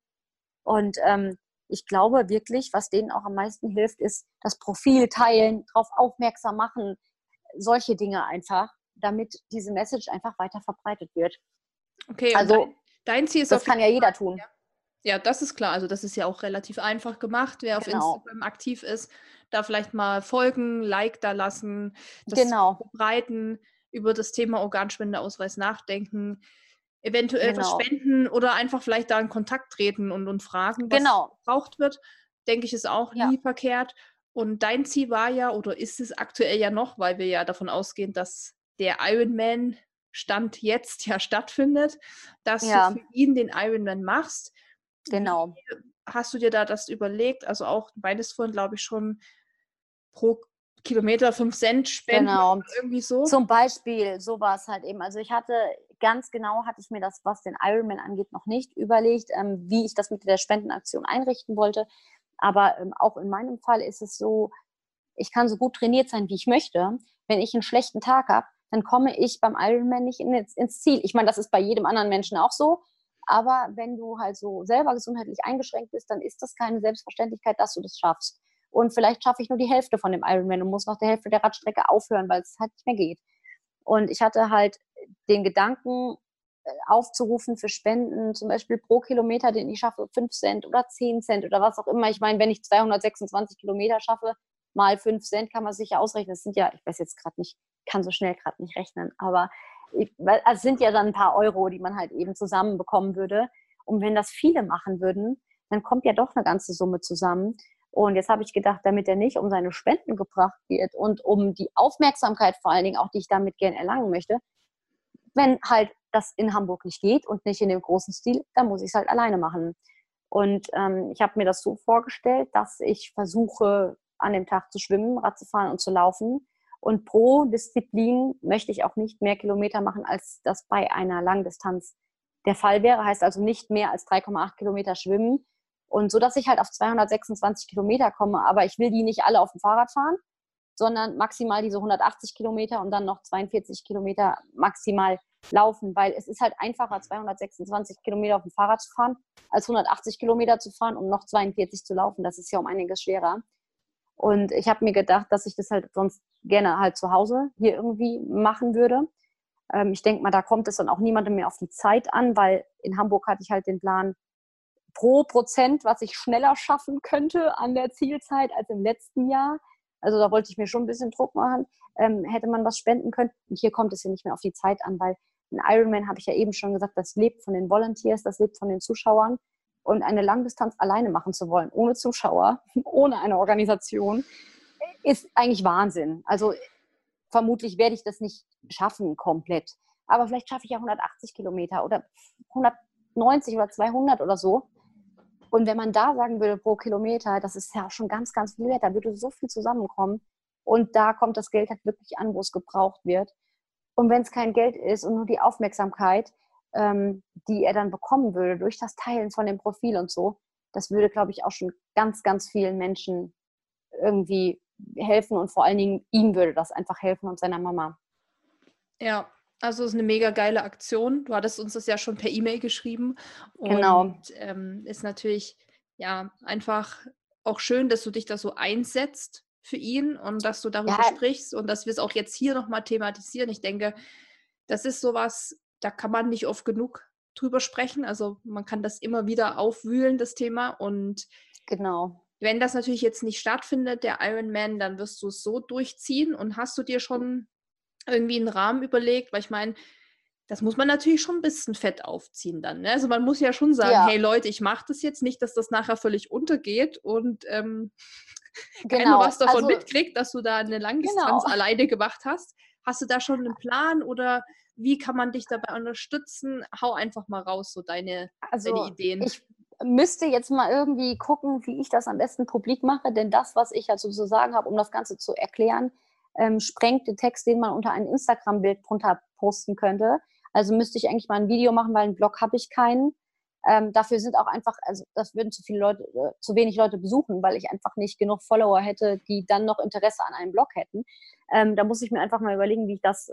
Und ähm, ich glaube wirklich, was denen auch am meisten hilft, ist das Profil teilen, darauf aufmerksam machen, solche Dinge einfach, damit diese Message einfach weiter verbreitet wird. Okay, also dein, dein, Ziel ist das kann ja jeder tun. Ja. Ja. das ist klar. Also das ist ja auch relativ einfach gemacht. Wer auf genau. Instagram aktiv ist, da vielleicht mal folgen, Like da lassen, das genau. verbreiten, über das Thema Organspendeausweis nachdenken, eventuell genau. was spenden oder einfach vielleicht da in Kontakt treten und, und fragen, was genau. gebraucht wird. Denke ich, ist auch ja. nie verkehrt. Und dein Ziel war ja oder ist es aktuell ja noch, weil wir ja davon ausgehen, dass der Ironman Stand jetzt ja stattfindet, dass ja. du für ihn den Ironman machst. Genau. Hast du dir da das überlegt? Also auch beides vorhin, glaube ich, schon pro Kilometer 5 Cent spenden genau. irgendwie so. Zum Beispiel, so war es halt eben. Also ich hatte ganz genau, hatte ich mir das, was den Ironman angeht, noch nicht überlegt, ähm, wie ich das mit der Spendenaktion einrichten wollte. Aber ähm, auch in meinem Fall ist es so, ich kann so gut trainiert sein, wie ich möchte. Wenn ich einen schlechten Tag habe, dann komme ich beim Ironman nicht ins, ins Ziel. Ich meine, das ist bei jedem anderen Menschen auch so. Aber wenn du halt so selber gesundheitlich eingeschränkt bist, dann ist das keine Selbstverständlichkeit, dass du das schaffst. Und vielleicht schaffe ich nur die Hälfte von dem Ironman und muss nach der Hälfte der Radstrecke aufhören, weil es halt nicht mehr geht. Und ich hatte halt den Gedanken, äh, aufzurufen für Spenden, zum Beispiel pro Kilometer, den ich schaffe, 5 Cent oder 10 Cent oder was auch immer. Ich meine, wenn ich 226 Kilometer schaffe, mal 5 Cent kann man sich ja ausrechnen. Das sind ja, ich weiß jetzt gerade nicht, kann so schnell gerade nicht rechnen, aber es sind ja dann ein paar Euro, die man halt eben zusammenbekommen würde. Und wenn das viele machen würden, dann kommt ja doch eine ganze Summe zusammen. Und jetzt habe ich gedacht, damit er nicht um seine Spenden gebracht wird und um die Aufmerksamkeit vor allen Dingen auch, die ich damit gern erlangen möchte, wenn halt das in Hamburg nicht geht und nicht in dem großen Stil, dann muss ich es halt alleine machen. Und ähm, ich habe mir das so vorgestellt, dass ich versuche, an dem Tag zu schwimmen, Rad zu fahren und zu laufen. Und pro Disziplin möchte ich auch nicht mehr Kilometer machen, als das bei einer Langdistanz der Fall wäre. Heißt also nicht mehr als 3,8 Kilometer schwimmen. Und so, dass ich halt auf 226 Kilometer komme. Aber ich will die nicht alle auf dem Fahrrad fahren, sondern maximal diese 180 Kilometer und dann noch 42 Kilometer maximal laufen, weil es ist halt einfacher, 226 Kilometer auf dem Fahrrad zu fahren, als 180 Kilometer zu fahren und noch 42 zu laufen. Das ist ja um einiges schwerer. Und ich habe mir gedacht, dass ich das halt sonst gerne halt zu Hause hier irgendwie machen würde. Ähm, ich denke mal, da kommt es dann auch niemandem mehr auf die Zeit an, weil in Hamburg hatte ich halt den Plan, pro Prozent, was ich schneller schaffen könnte an der Zielzeit als im letzten Jahr. Also da wollte ich mir schon ein bisschen Druck machen. Ähm, hätte man was spenden können. Und hier kommt es ja nicht mehr auf die Zeit an, weil ein Ironman, habe ich ja eben schon gesagt, das lebt von den Volunteers, das lebt von den Zuschauern. Und eine Langdistanz alleine machen zu wollen, ohne Zuschauer, ohne eine Organisation, ist eigentlich Wahnsinn. Also vermutlich werde ich das nicht schaffen komplett. Aber vielleicht schaffe ich ja 180 Kilometer oder 190 oder 200 oder so. Und wenn man da sagen würde pro Kilometer, das ist ja schon ganz, ganz viel wert, da würde so viel zusammenkommen. Und da kommt das Geld halt wirklich an, wo es gebraucht wird. Und wenn es kein Geld ist und nur die Aufmerksamkeit, ähm, die er dann bekommen würde durch das Teilen von dem Profil und so, das würde, glaube ich, auch schon ganz, ganz vielen Menschen irgendwie helfen und vor allen Dingen ihm würde das einfach helfen und seiner Mama. Ja, also es ist eine mega geile Aktion. Du hattest uns das ja schon per E-Mail geschrieben. Genau. Und ähm, ist natürlich ja einfach auch schön, dass du dich da so einsetzt für ihn und dass du darüber ja. sprichst und dass wir es auch jetzt hier nochmal thematisieren. Ich denke, das ist sowas, da kann man nicht oft genug drüber sprechen. Also man kann das immer wieder aufwühlen, das Thema. Und genau. Wenn das natürlich jetzt nicht stattfindet, der Ironman, dann wirst du es so durchziehen und hast du dir schon irgendwie einen Rahmen überlegt, weil ich meine, das muss man natürlich schon ein bisschen fett aufziehen dann. Ne? Also man muss ja schon sagen, ja. hey Leute, ich mache das jetzt nicht, dass das nachher völlig untergeht und ähm, genau. keiner was davon also, mitkriegt, dass du da eine Langdistanz genau. alleine gemacht hast. Hast du da schon einen Plan oder wie kann man dich dabei unterstützen? Hau einfach mal raus, so deine, also deine Ideen. Ich müsste jetzt mal irgendwie gucken, wie ich das am besten publik mache, denn das, was ich also zu sagen habe, um das Ganze zu erklären, ähm, sprengt den Text, den man unter ein Instagram-Bild drunter posten könnte. Also müsste ich eigentlich mal ein Video machen, weil einen Blog habe ich keinen. Ähm, dafür sind auch einfach, also das würden zu viele Leute, äh, zu wenig Leute besuchen, weil ich einfach nicht genug Follower hätte, die dann noch Interesse an einem Blog hätten. Ähm, da muss ich mir einfach mal überlegen, wie ich das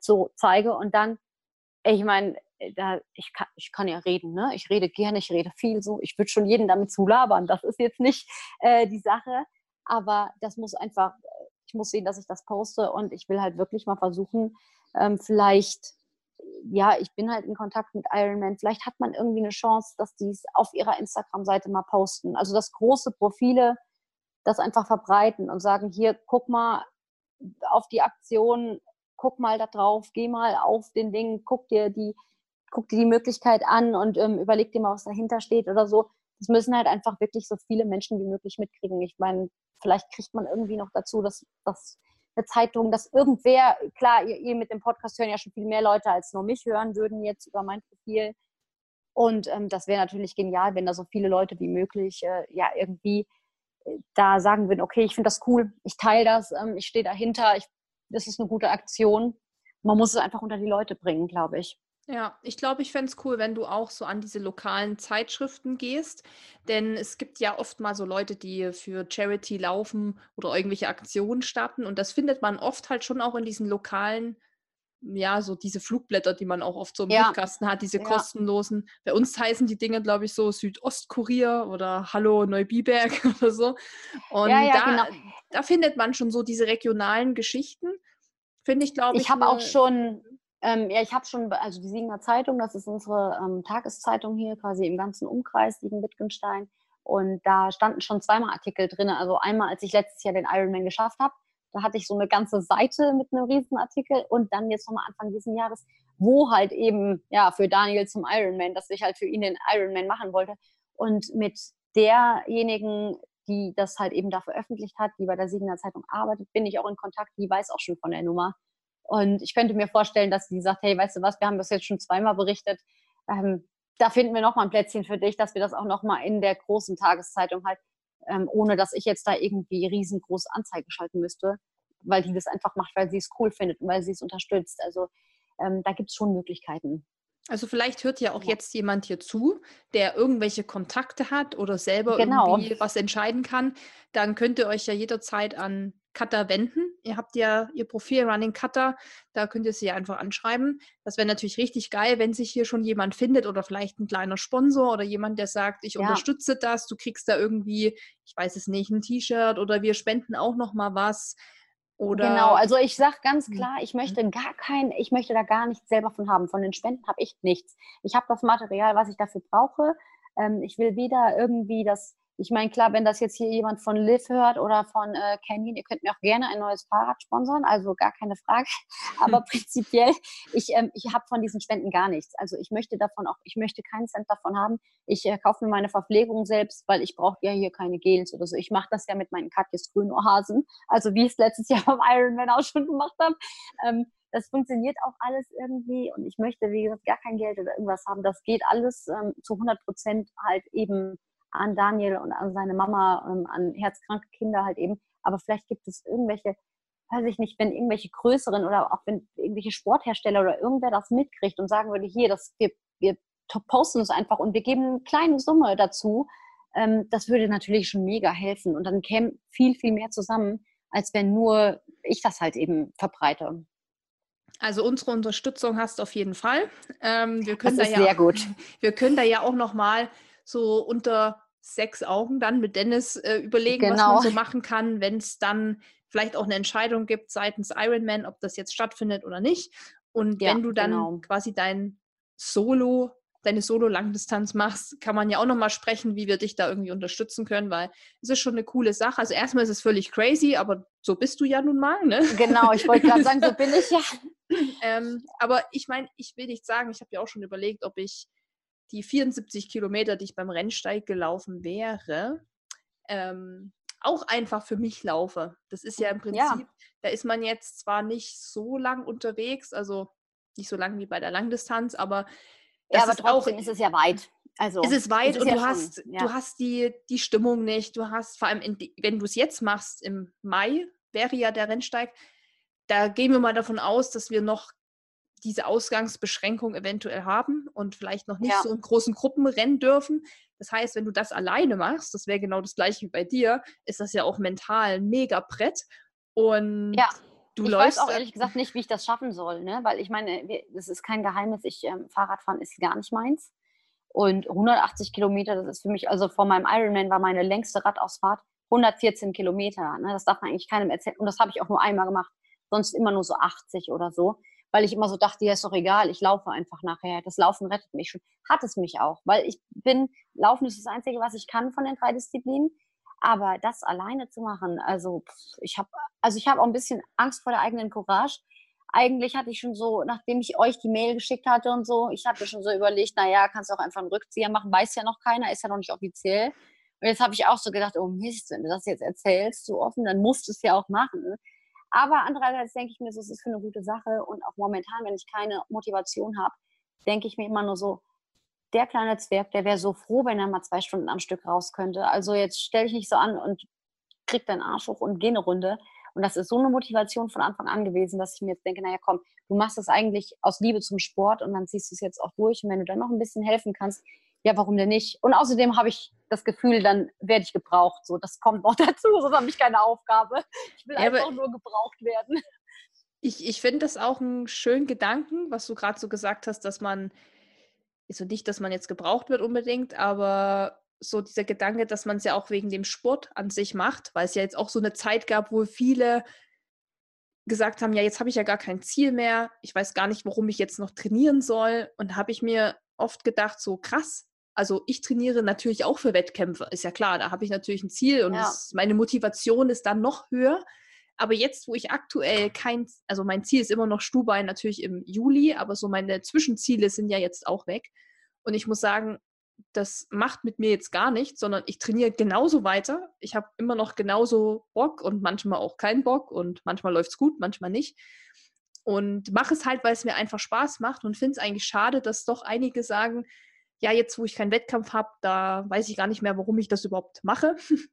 so zeige und dann, ich meine, äh, da, ich, kann, ich kann ja reden, ne? Ich rede gerne, ich rede viel so. Ich würde schon jeden damit zulabern. Das ist jetzt nicht äh, die Sache. Aber das muss einfach, ich muss sehen, dass ich das poste und ich will halt wirklich mal versuchen, ähm, vielleicht, ja, ich bin halt in Kontakt mit Ironman. Vielleicht hat man irgendwie eine Chance, dass die es auf ihrer Instagram-Seite mal posten. Also, dass große Profile das einfach verbreiten und sagen, hier, guck mal auf die Aktion, guck mal da drauf, geh mal auf den Ding, guck dir die guck dir die Möglichkeit an und ähm, überleg dir mal, was dahinter steht oder so. Das müssen halt einfach wirklich so viele Menschen wie möglich mitkriegen. Ich meine, vielleicht kriegt man irgendwie noch dazu, dass, dass eine Zeitung, dass irgendwer, klar, ihr, ihr, mit dem Podcast hören ja schon viel mehr Leute als nur mich hören würden jetzt über mein Profil. Und ähm, das wäre natürlich genial, wenn da so viele Leute wie möglich äh, ja irgendwie äh, da sagen würden, okay, ich finde das cool, ich teile das, ähm, ich stehe dahinter, ich, das ist eine gute Aktion. Man muss es einfach unter die Leute bringen, glaube ich. Ja, ich glaube, ich fände es cool, wenn du auch so an diese lokalen Zeitschriften gehst. Denn es gibt ja oft mal so Leute, die für Charity laufen oder irgendwelche Aktionen starten. Und das findet man oft halt schon auch in diesen lokalen, ja, so diese Flugblätter, die man auch oft so im ja. Briefkasten hat, diese ja. kostenlosen. Bei uns heißen die Dinge, glaube ich, so Südostkurier oder Hallo Neubiberg oder so. Und ja, da, genau. da findet man schon so diese regionalen Geschichten. Finde ich, glaube ich. Ich habe auch schon ähm, ja, ich habe schon, also die Siegener Zeitung, das ist unsere ähm, Tageszeitung hier, quasi im ganzen Umkreis Siegen-Wittgenstein. Und da standen schon zweimal Artikel drin. Also einmal, als ich letztes Jahr den Ironman geschafft habe, da hatte ich so eine ganze Seite mit einem Riesenartikel und dann jetzt nochmal Anfang dieses Jahres, wo halt eben, ja, für Daniel zum Ironman, dass ich halt für ihn den Ironman machen wollte. Und mit derjenigen, die das halt eben da veröffentlicht hat, die bei der Siegener Zeitung arbeitet, bin ich auch in Kontakt, die weiß auch schon von der Nummer. Und ich könnte mir vorstellen, dass die sagt, hey, weißt du was, wir haben das jetzt schon zweimal berichtet, ähm, da finden wir nochmal ein Plätzchen für dich, dass wir das auch nochmal in der großen Tageszeitung halt, ähm, ohne dass ich jetzt da irgendwie riesengroße Anzeige schalten müsste, weil die das einfach macht, weil sie es cool findet und weil sie es unterstützt. Also ähm, da gibt es schon Möglichkeiten. Also vielleicht hört ja auch ja. jetzt jemand hier zu, der irgendwelche Kontakte hat oder selber genau. irgendwie was entscheiden kann. Dann könnt ihr euch ja jederzeit an Cutter wenden. Ihr habt ja ihr Profil Running Cutter, da könnt ihr sie einfach anschreiben. Das wäre natürlich richtig geil, wenn sich hier schon jemand findet oder vielleicht ein kleiner Sponsor oder jemand, der sagt, ich ja. unterstütze das, du kriegst da irgendwie, ich weiß es nicht, ein T-Shirt oder wir spenden auch noch mal was. Oder genau, also ich sage ganz hm. klar, ich möchte gar kein, ich möchte da gar nichts selber von haben. Von den Spenden habe ich nichts. Ich habe das Material, was ich dafür brauche. Ähm, ich will weder irgendwie das ich meine, klar, wenn das jetzt hier jemand von Liv hört oder von äh, Canyon, ihr könnt mir auch gerne ein neues Fahrrad sponsern, also gar keine Frage. Aber prinzipiell, ich, ähm, ich habe von diesen Spenden gar nichts. Also ich möchte davon auch, ich möchte keinen Cent davon haben. Ich äh, kaufe mir meine Verpflegung selbst, weil ich brauche ja hier keine Gels oder so. Ich mache das ja mit meinen Katjes Grünohrhasen, also wie ich es letztes Jahr beim Ironman auch schon gemacht habe. Ähm, das funktioniert auch alles irgendwie und ich möchte, wie gesagt, gar kein Geld oder irgendwas haben. Das geht alles ähm, zu 100 Prozent halt eben an Daniel und an seine Mama, ähm, an herzkranke Kinder halt eben. Aber vielleicht gibt es irgendwelche, weiß ich nicht, wenn irgendwelche größeren oder auch wenn irgendwelche Sporthersteller oder irgendwer das mitkriegt und sagen würde, hier, das, wir, wir posten es einfach und wir geben eine kleine Summe dazu, ähm, das würde natürlich schon mega helfen. Und dann käme viel, viel mehr zusammen, als wenn nur ich das halt eben verbreite. Also unsere Unterstützung hast du auf jeden Fall. Ähm, wir können das ist da ja, sehr gut. Wir können da ja auch noch mal so unter sechs Augen dann mit Dennis äh, überlegen, genau. was man genau. so machen kann, wenn es dann vielleicht auch eine Entscheidung gibt seitens Ironman, ob das jetzt stattfindet oder nicht. Und ja, wenn du dann genau. quasi dein Solo, deine Solo-Langdistanz machst, kann man ja auch nochmal sprechen, wie wir dich da irgendwie unterstützen können, weil es ist schon eine coole Sache. Also erstmal ist es völlig crazy, aber so bist du ja nun mal, ne? Genau, ich wollte gerade sagen, so bin ich ja. ähm, aber ich meine, ich will nicht sagen, ich habe ja auch schon überlegt, ob ich die 74 Kilometer, die ich beim Rennsteig gelaufen wäre, ähm, auch einfach für mich laufe. Das ist ja im Prinzip, ja. da ist man jetzt zwar nicht so lang unterwegs, also nicht so lang wie bei der Langdistanz, aber ja, aber trotzdem auch, ist es ja weit. Also ist es weit ist und ja du schon, hast ja. du hast die die Stimmung nicht. Du hast vor allem in, wenn du es jetzt machst im Mai wäre ja der Rennsteig. Da gehen wir mal davon aus, dass wir noch diese Ausgangsbeschränkung eventuell haben und vielleicht noch nicht ja. so in großen Gruppen rennen dürfen. Das heißt, wenn du das alleine machst, das wäre genau das gleiche wie bei dir, ist das ja auch mental ein mega Brett. Und ja. Du ich läufst weiß auch ehrlich gesagt nicht, wie ich das schaffen soll, ne? weil ich meine, das ist kein Geheimnis, ich ähm, Fahrradfahren ist gar nicht meins. Und 180 Kilometer, das ist für mich, also vor meinem Ironman war meine längste Radausfahrt 114 Kilometer. Ne? Das darf man eigentlich keinem erzählen. Und das habe ich auch nur einmal gemacht, sonst immer nur so 80 oder so weil ich immer so dachte, ja, ist doch egal, ich laufe einfach nachher. Das Laufen rettet mich schon. Hat es mich auch, weil ich bin, Laufen ist das Einzige, was ich kann von den drei Disziplinen. Aber das alleine zu machen, also ich habe also ich habe auch ein bisschen Angst vor der eigenen Courage. Eigentlich hatte ich schon so, nachdem ich euch die Mail geschickt hatte und so, ich hatte schon so überlegt, naja, kannst du auch einfach einen Rückzieher machen, weiß ja noch keiner, ist ja noch nicht offiziell. Und jetzt habe ich auch so gedacht, oh Mist, wenn du das jetzt erzählst, so offen, dann musst du es ja auch machen. Aber andererseits denke ich mir, so, es ist für eine gute Sache und auch momentan, wenn ich keine Motivation habe, denke ich mir immer nur so, der kleine Zwerg, der wäre so froh, wenn er mal zwei Stunden am Stück raus könnte. Also jetzt stell dich nicht so an und krieg deinen Arsch hoch und geh eine Runde. Und das ist so eine Motivation von Anfang an gewesen, dass ich mir jetzt denke, naja, komm, du machst es eigentlich aus Liebe zum Sport und dann ziehst du es jetzt auch durch. Und wenn du dann noch ein bisschen helfen kannst, ja, warum denn nicht? Und außerdem habe ich das Gefühl, dann werde ich gebraucht. So, das kommt noch dazu, sonst habe ich keine Aufgabe. Ich will ja, einfach nur gebraucht werden. Ich, ich finde das auch einen schönen Gedanken, was du gerade so gesagt hast, dass man, also nicht, dass man jetzt gebraucht wird unbedingt, aber so dieser Gedanke, dass man es ja auch wegen dem Sport an sich macht, weil es ja jetzt auch so eine Zeit gab, wo viele gesagt haben, ja, jetzt habe ich ja gar kein Ziel mehr, ich weiß gar nicht, warum ich jetzt noch trainieren soll. Und habe ich mir oft gedacht, so krass, also ich trainiere natürlich auch für Wettkämpfe, ist ja klar, da habe ich natürlich ein Ziel und ja. das, meine Motivation ist dann noch höher. Aber jetzt, wo ich aktuell kein, also mein Ziel ist immer noch Stubein natürlich im Juli, aber so meine Zwischenziele sind ja jetzt auch weg. Und ich muss sagen, das macht mit mir jetzt gar nichts, sondern ich trainiere genauso weiter. Ich habe immer noch genauso Bock und manchmal auch keinen Bock und manchmal läuft es gut, manchmal nicht. Und mache es halt, weil es mir einfach Spaß macht und finde es eigentlich schade, dass doch einige sagen, ja, jetzt wo ich keinen Wettkampf habe, da weiß ich gar nicht mehr, warum ich das überhaupt mache.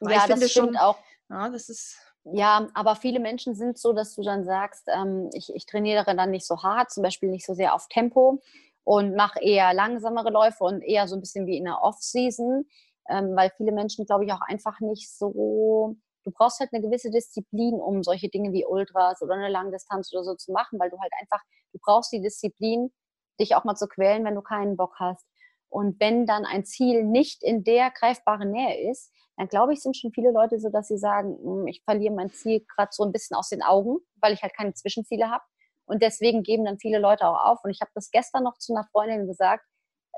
ja, das stimmt schon, auch. Ja, das ist ja, aber viele Menschen sind so, dass du dann sagst, ähm, ich, ich trainiere dann nicht so hart, zum Beispiel nicht so sehr auf Tempo und mache eher langsamere Läufe und eher so ein bisschen wie in der Off-Season, ähm, weil viele Menschen, glaube ich, auch einfach nicht so, du brauchst halt eine gewisse Disziplin, um solche Dinge wie Ultras oder eine Langdistanz oder so zu machen, weil du halt einfach, du brauchst die Disziplin, dich auch mal zu quälen, wenn du keinen Bock hast. Und wenn dann ein Ziel nicht in der greifbaren Nähe ist, dann glaube ich, sind schon viele Leute so, dass sie sagen, hm, ich verliere mein Ziel gerade so ein bisschen aus den Augen, weil ich halt keine Zwischenziele habe. Und deswegen geben dann viele Leute auch auf. Und ich habe das gestern noch zu einer Freundin gesagt.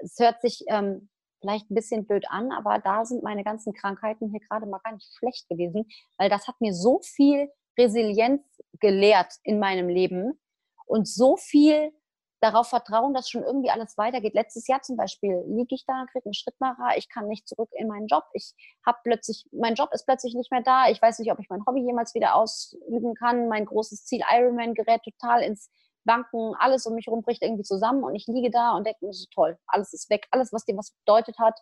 Es hört sich ähm, vielleicht ein bisschen blöd an, aber da sind meine ganzen Krankheiten hier gerade mal gar nicht schlecht gewesen, weil das hat mir so viel Resilienz gelehrt in meinem Leben und so viel darauf vertrauen, dass schon irgendwie alles weitergeht. Letztes Jahr zum Beispiel liege ich da, kriege einen Schrittmacher, ich kann nicht zurück in meinen Job. Ich habe plötzlich, mein Job ist plötzlich nicht mehr da. Ich weiß nicht, ob ich mein Hobby jemals wieder ausüben kann. Mein großes Ziel Ironman gerät total ins Banken, alles um mich herum bricht irgendwie zusammen und ich liege da und denke so toll, alles ist weg, alles, was dir was bedeutet hat,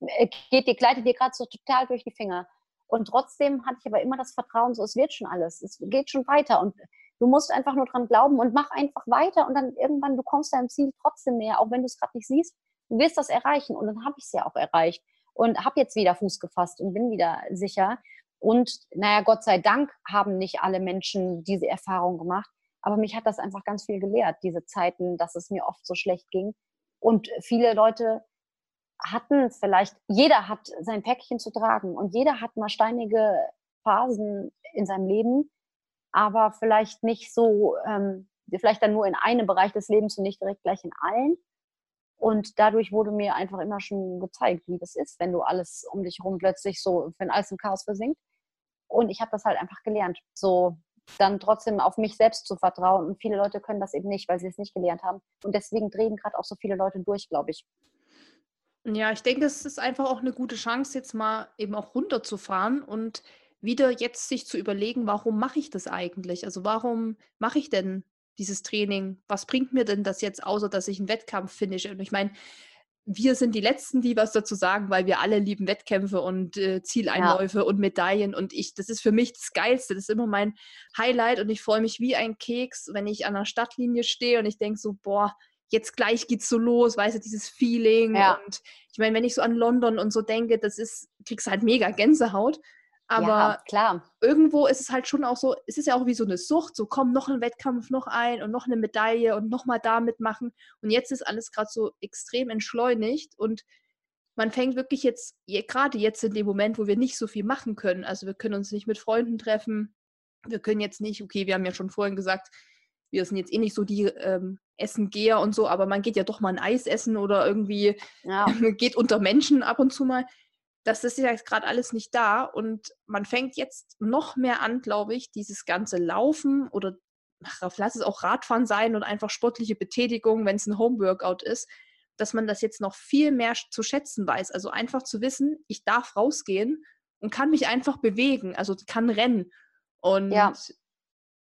äh, geht dir, gleitet dir gerade so total durch die Finger. Und trotzdem hatte ich aber immer das Vertrauen, so es wird schon alles, es geht schon weiter. Und Du musst einfach nur dran glauben und mach einfach weiter und dann irgendwann, du kommst deinem Ziel trotzdem näher, auch wenn du es gerade nicht siehst. Du wirst das erreichen und dann habe ich es ja auch erreicht und habe jetzt wieder Fuß gefasst und bin wieder sicher. Und naja, Gott sei Dank haben nicht alle Menschen diese Erfahrung gemacht. Aber mich hat das einfach ganz viel gelehrt, diese Zeiten, dass es mir oft so schlecht ging. Und viele Leute hatten vielleicht, jeder hat sein Päckchen zu tragen und jeder hat mal steinige Phasen in seinem Leben aber vielleicht nicht so, ähm, vielleicht dann nur in einem Bereich des Lebens und nicht direkt gleich in allen. Und dadurch wurde mir einfach immer schon gezeigt, wie das ist, wenn du alles um dich herum plötzlich so, wenn alles im Chaos versinkt. Und ich habe das halt einfach gelernt, so dann trotzdem auf mich selbst zu vertrauen. Und viele Leute können das eben nicht, weil sie es nicht gelernt haben. Und deswegen drehen gerade auch so viele Leute durch, glaube ich. Ja, ich denke, es ist einfach auch eine gute Chance, jetzt mal eben auch runterzufahren und wieder jetzt sich zu überlegen, warum mache ich das eigentlich? Also warum mache ich denn dieses Training? Was bringt mir denn das jetzt, außer dass ich einen Wettkampf finische? Und ich meine, wir sind die Letzten, die was dazu sagen, weil wir alle lieben Wettkämpfe und äh, Zieleinläufe ja. und Medaillen. Und ich, das ist für mich das Geilste. Das ist immer mein Highlight und ich freue mich wie ein Keks, wenn ich an der Stadtlinie stehe und ich denke so, boah, jetzt gleich geht's so los, weißt du, dieses Feeling. Ja. Und ich meine, wenn ich so an London und so denke, das ist, kriegst halt mega Gänsehaut. Aber ja, klar. irgendwo ist es halt schon auch so, es ist ja auch wie so eine Sucht, so komm, noch ein Wettkampf, noch ein und noch eine Medaille und nochmal da mitmachen. Und jetzt ist alles gerade so extrem entschleunigt und man fängt wirklich jetzt, gerade jetzt in dem Moment, wo wir nicht so viel machen können, also wir können uns nicht mit Freunden treffen, wir können jetzt nicht, okay, wir haben ja schon vorhin gesagt, wir sind jetzt eh nicht so die ähm, Essengeher und so, aber man geht ja doch mal ein Eis essen oder irgendwie ja. geht unter Menschen ab und zu mal das ist ja gerade alles nicht da und man fängt jetzt noch mehr an, glaube ich, dieses ganze Laufen oder ach, lass es auch Radfahren sein und einfach sportliche Betätigung, wenn es ein Homeworkout ist, dass man das jetzt noch viel mehr zu schätzen weiß. Also einfach zu wissen, ich darf rausgehen und kann mich einfach bewegen, also kann rennen. Und ja.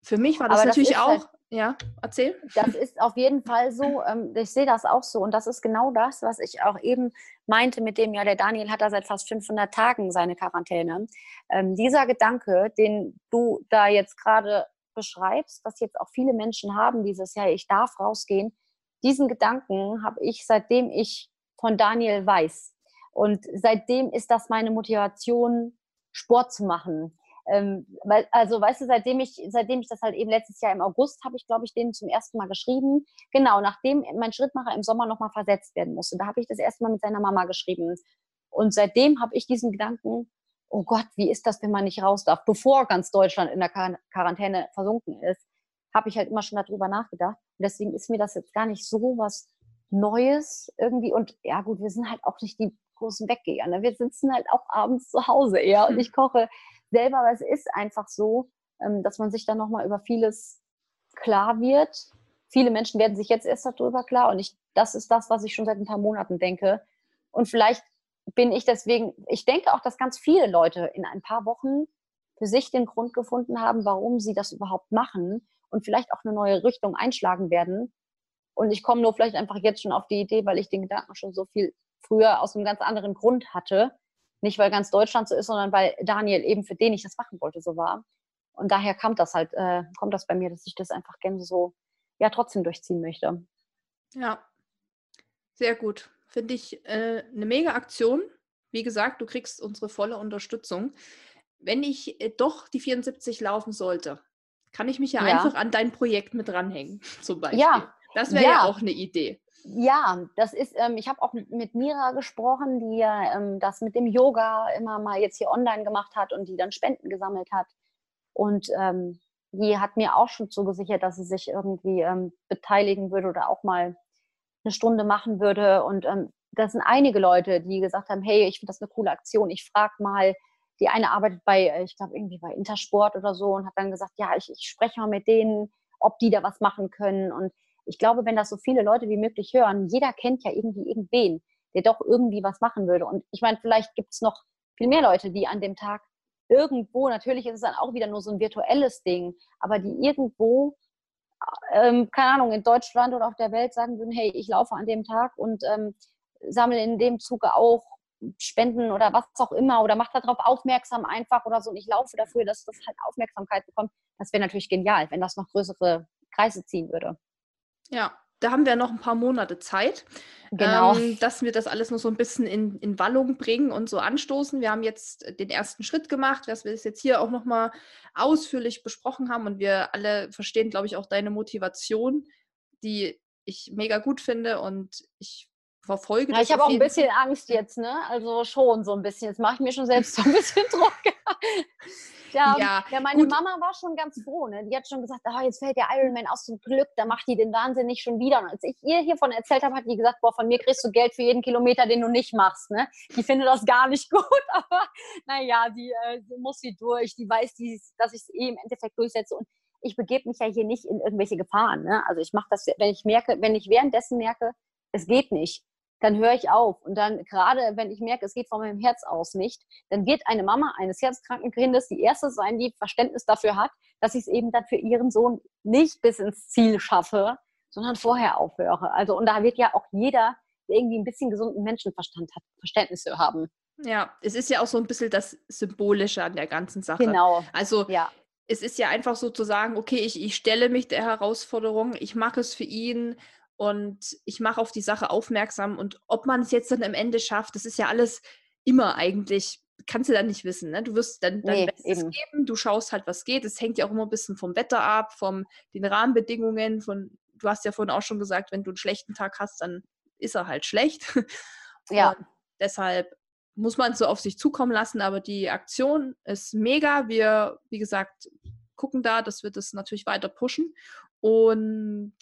für mich war das Aber natürlich das auch. Halt ja, erzähl. Das ist auf jeden Fall so. Ähm, ich sehe das auch so. Und das ist genau das, was ich auch eben meinte mit dem, ja, der Daniel hat da seit fast 500 Tagen seine Quarantäne. Ähm, dieser Gedanke, den du da jetzt gerade beschreibst, was jetzt auch viele Menschen haben, dieses, ja, ich darf rausgehen, diesen Gedanken habe ich, seitdem ich von Daniel weiß. Und seitdem ist das meine Motivation, Sport zu machen, ähm, weil, also, weißt du, seitdem ich, seitdem ich das halt eben letztes Jahr im August habe ich, glaube ich, denen zum ersten Mal geschrieben. Genau, nachdem mein Schrittmacher im Sommer nochmal versetzt werden musste. Da habe ich das erste Mal mit seiner Mama geschrieben. Und seitdem habe ich diesen Gedanken, oh Gott, wie ist das, wenn man nicht raus darf? Bevor ganz Deutschland in der Quarantäne versunken ist, habe ich halt immer schon darüber nachgedacht. Und deswegen ist mir das jetzt gar nicht so was Neues irgendwie. Und ja, gut, wir sind halt auch nicht die großen Weggeher. Ne? Wir sitzen halt auch abends zu Hause eher und hm. ich koche selber, aber es ist einfach so, ähm, dass man sich dann nochmal über vieles klar wird. Viele Menschen werden sich jetzt erst darüber klar und ich, das ist das, was ich schon seit ein paar Monaten denke. Und vielleicht bin ich deswegen, ich denke auch, dass ganz viele Leute in ein paar Wochen für sich den Grund gefunden haben, warum sie das überhaupt machen und vielleicht auch eine neue Richtung einschlagen werden. Und ich komme nur vielleicht einfach jetzt schon auf die Idee, weil ich den Gedanken schon so viel früher aus einem ganz anderen Grund hatte. Nicht, weil ganz Deutschland so ist, sondern weil Daniel eben, für den ich das machen wollte, so war. Und daher kam das halt, äh, kommt das bei mir, dass ich das einfach gerne so, ja, trotzdem durchziehen möchte. Ja, sehr gut. Finde ich äh, eine mega Aktion. Wie gesagt, du kriegst unsere volle Unterstützung. Wenn ich äh, doch die 74 laufen sollte, kann ich mich ja, ja. einfach an dein Projekt mit dranhängen, zum Beispiel. Ja. Das wäre ja. ja. auch eine Idee. Ja, das ist, ähm, ich habe auch mit Mira gesprochen, die ähm, das mit dem Yoga immer mal jetzt hier online gemacht hat und die dann Spenden gesammelt hat. Und ähm, die hat mir auch schon zugesichert, dass sie sich irgendwie ähm, beteiligen würde oder auch mal eine Stunde machen würde. Und ähm, das sind einige Leute, die gesagt haben, hey, ich finde das eine coole Aktion. Ich frage mal, die eine arbeitet bei, äh, ich glaube, irgendwie bei Intersport oder so und hat dann gesagt, ja, ich, ich spreche mal mit denen, ob die da was machen können. Und ich glaube, wenn das so viele Leute wie möglich hören, jeder kennt ja irgendwie irgendwen, der doch irgendwie was machen würde. Und ich meine, vielleicht gibt es noch viel mehr Leute, die an dem Tag irgendwo, natürlich ist es dann auch wieder nur so ein virtuelles Ding, aber die irgendwo, ähm, keine Ahnung, in Deutschland oder auf der Welt sagen würden, hey, ich laufe an dem Tag und ähm, sammle in dem Zuge auch Spenden oder was auch immer oder macht darauf aufmerksam einfach oder so und ich laufe dafür, dass das halt Aufmerksamkeit bekommt. Das wäre natürlich genial, wenn das noch größere Kreise ziehen würde. Ja, da haben wir noch ein paar Monate Zeit, genau. ähm, dass wir das alles noch so ein bisschen in, in Wallung bringen und so anstoßen. Wir haben jetzt den ersten Schritt gemacht, dass wir das jetzt hier auch nochmal ausführlich besprochen haben und wir alle verstehen, glaube ich, auch deine Motivation, die ich mega gut finde und ich verfolge ja, Ich habe auch ein bisschen Angst jetzt, ne? Also schon so ein bisschen. Jetzt mache ich mir schon selbst so ein bisschen Druck. Ja, ja, ja meine gut. Mama war schon ganz froh. Ne? Die hat schon gesagt, oh, jetzt fällt der Ironman aus dem Glück, da macht die den Wahnsinn nicht schon wieder. Und als ich ihr hiervon erzählt habe, hat die gesagt, boah, von mir kriegst du Geld für jeden Kilometer, den du nicht machst. Ne? Die findet das gar nicht gut, aber naja, die, äh, die muss sie durch. Die weiß, die, dass ich es eh im Endeffekt durchsetze. Und ich begebe mich ja hier nicht in irgendwelche Gefahren. Ne? Also ich mache das, wenn ich merke, wenn ich währenddessen merke, es geht nicht, dann höre ich auf. Und dann, gerade wenn ich merke, es geht von meinem Herz aus nicht, dann wird eine Mama eines herzkranken Kindes die erste sein, die Verständnis dafür hat, dass ich es eben dann für ihren Sohn nicht bis ins Ziel schaffe, sondern vorher aufhöre. Also, und da wird ja auch jeder, der irgendwie ein bisschen gesunden Menschenverstand hat, Verständnis für haben. Ja, es ist ja auch so ein bisschen das Symbolische an der ganzen Sache. Genau. Also, ja. es ist ja einfach so zu sagen, okay, ich, ich stelle mich der Herausforderung, ich mache es für ihn und ich mache auf die Sache aufmerksam. Und ob man es jetzt dann am Ende schafft, das ist ja alles immer eigentlich, kannst du dann nicht wissen. Ne? Du wirst dann dein nee, Bestes eben. geben, du schaust halt, was geht. Es hängt ja auch immer ein bisschen vom Wetter ab, von den Rahmenbedingungen, von, du hast ja vorhin auch schon gesagt, wenn du einen schlechten Tag hast, dann ist er halt schlecht. Ja. Und deshalb muss man es so auf sich zukommen lassen, aber die Aktion ist mega. Wir, wie gesagt, gucken da, dass wir das natürlich weiter pushen. Und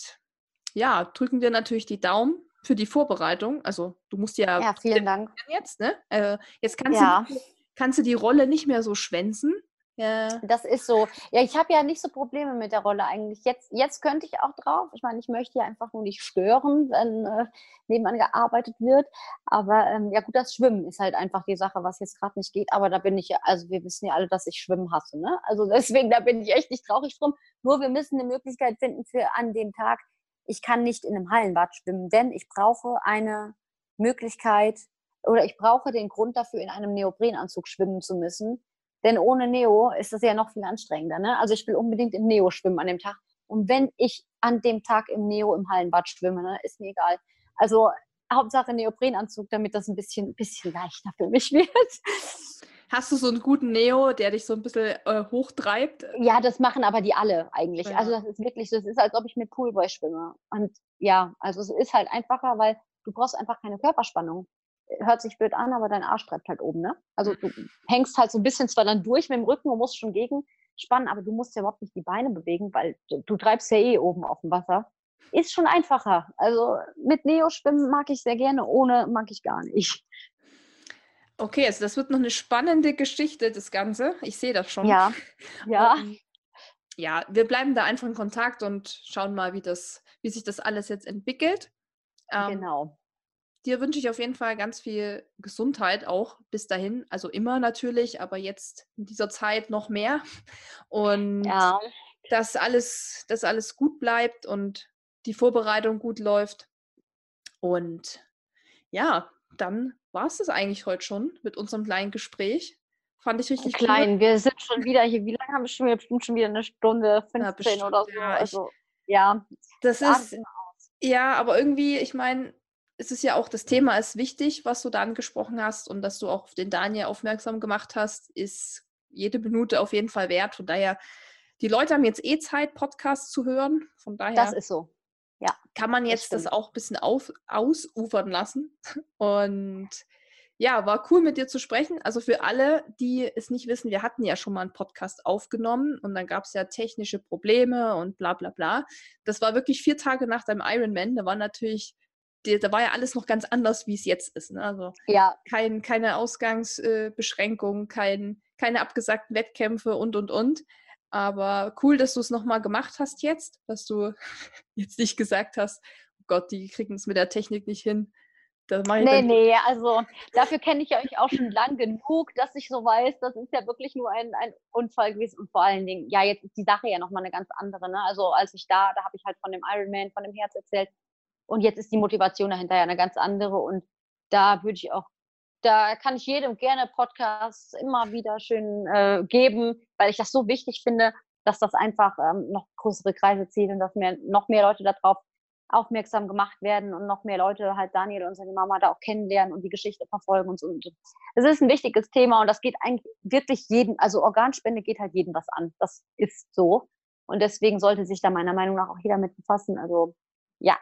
ja, drücken wir natürlich die Daumen für die Vorbereitung. Also du musst ja, ja vielen Dank. jetzt, ne? Äh, jetzt kannst, ja. du, kannst du die Rolle nicht mehr so schwänzen. Ja. Das ist so. Ja, ich habe ja nicht so Probleme mit der Rolle eigentlich. Jetzt, jetzt könnte ich auch drauf. Ich meine, ich möchte ja einfach nur nicht stören, wenn äh, nebenan gearbeitet wird. Aber ähm, ja gut, das Schwimmen ist halt einfach die Sache, was jetzt gerade nicht geht. Aber da bin ich ja, also wir wissen ja alle, dass ich Schwimmen hasse. Ne? Also deswegen, da bin ich echt nicht traurig drum. Nur wir müssen eine Möglichkeit finden für an dem Tag, ich kann nicht in einem Hallenbad schwimmen, denn ich brauche eine Möglichkeit oder ich brauche den Grund dafür, in einem Neoprenanzug schwimmen zu müssen. Denn ohne Neo ist das ja noch viel anstrengender. Ne? Also ich will unbedingt im Neo schwimmen an dem Tag. Und wenn ich an dem Tag im Neo im Hallenbad schwimme, ne, ist mir egal. Also Hauptsache Neoprenanzug, damit das ein bisschen, bisschen leichter für mich wird. Hast du so einen guten Neo, der dich so ein bisschen äh, hochtreibt? Ja, das machen aber die alle eigentlich. Ja. Also das ist wirklich, das ist, als ob ich mit Poolboy schwimme. Und ja, also es ist halt einfacher, weil du brauchst einfach keine Körperspannung. Hört sich blöd an, aber dein Arsch treibt halt oben, ne? Also du hängst halt so ein bisschen zwar dann durch mit dem Rücken und musst schon gegenspannen, aber du musst ja überhaupt nicht die Beine bewegen, weil du, du treibst ja eh oben auf dem Wasser. Ist schon einfacher. Also mit Neo schwimmen mag ich sehr gerne, ohne mag ich gar nicht. Okay, also das wird noch eine spannende Geschichte, das Ganze. Ich sehe das schon. Ja, ja. Und, ja, wir bleiben da einfach in Kontakt und schauen mal, wie, das, wie sich das alles jetzt entwickelt. Ähm, genau. dir wünsche ich auf jeden Fall ganz viel Gesundheit auch bis dahin. Also immer natürlich, aber jetzt in dieser Zeit noch mehr. Und ja. dass alles, dass alles gut bleibt und die Vorbereitung gut läuft. Und ja, dann war es das eigentlich heute schon mit unserem kleinen Gespräch. Fand ich richtig Klein, cool. wir sind schon wieder hier. Wie lange haben wir schon wieder? Bestimmt schon wieder eine Stunde 15 ja, bestimmt, oder so. Ja, also, ja. Das ist. Ja, aber irgendwie, ich meine, es ist ja auch, das Thema ist wichtig, was du da angesprochen hast und dass du auch auf den Daniel aufmerksam gemacht hast, ist jede Minute auf jeden Fall wert. Von daher, die Leute haben jetzt eh Zeit, Podcasts zu hören. Von daher. Das ist so. Ja. Kann man jetzt das, das auch ein bisschen auf, ausufern lassen. Und ja, war cool mit dir zu sprechen. Also für alle, die es nicht wissen, wir hatten ja schon mal einen Podcast aufgenommen und dann gab es ja technische Probleme und bla bla bla. Das war wirklich vier Tage nach deinem Ironman. Da war natürlich, da war ja alles noch ganz anders, wie es jetzt ist. Ne? Also ja. kein, keine Ausgangsbeschränkungen, kein, keine abgesagten Wettkämpfe und und und. Aber cool, dass du es nochmal gemacht hast jetzt, dass du jetzt nicht gesagt hast, oh Gott, die kriegen es mit der Technik nicht hin. Das nee, nee, also dafür kenne ich euch auch schon lang genug, dass ich so weiß, das ist ja wirklich nur ein, ein Unfall gewesen und vor allen Dingen, ja, jetzt ist die Sache ja nochmal eine ganz andere. Ne? Also als ich da, da habe ich halt von dem Ironman, von dem Herz erzählt und jetzt ist die Motivation dahinter ja eine ganz andere und da würde ich auch, da kann ich jedem gerne Podcasts immer wieder schön äh, geben, weil ich das so wichtig finde, dass das einfach ähm, noch größere Kreise zieht und dass mehr, noch mehr Leute darauf aufmerksam gemacht werden und noch mehr Leute halt Daniel und seine Mama da auch kennenlernen und die Geschichte verfolgen und so. Es ist ein wichtiges Thema und das geht eigentlich wirklich jeden, also Organspende geht halt jedem was an. Das ist so. Und deswegen sollte sich da meiner Meinung nach auch jeder mit befassen. Also ja,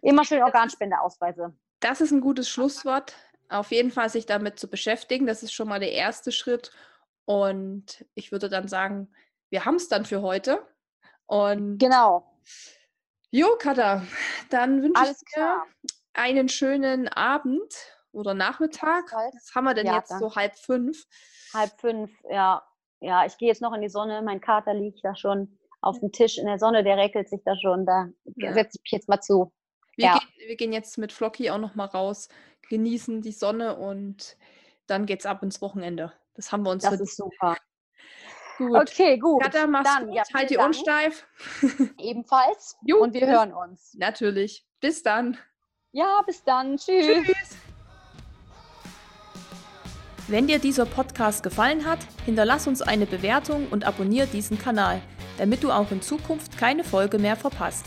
immer schön Organspendeausweise. Das ist ein gutes Schlusswort. Auf jeden Fall sich damit zu beschäftigen. Das ist schon mal der erste Schritt. Und ich würde dann sagen, wir haben es dann für heute. Und genau. Jo, Katha, dann wünsche ich dir einen schönen Abend oder Nachmittag. Was haben wir denn ja, jetzt danke. so halb fünf? Halb fünf, ja. Ja, ich gehe jetzt noch in die Sonne. Mein Kater liegt da schon auf dem Tisch in der Sonne, der reckelt sich da schon. Da ja. setze ich mich jetzt mal zu. Wir, ja. gehen, wir gehen jetzt mit Flocky auch noch mal raus, genießen die Sonne und dann geht's ab ins Wochenende. Das haben wir uns. Das ist super. Gut. Okay, gut. Katha, mach's Dann, gut. Ja, halt die Ohren steif. Ebenfalls. Jo, Und wir hören uns. Natürlich. Bis dann. Ja, bis dann. Tschüss. Tschüss. Wenn dir dieser Podcast gefallen hat, hinterlass uns eine Bewertung und abonniere diesen Kanal, damit du auch in Zukunft keine Folge mehr verpasst.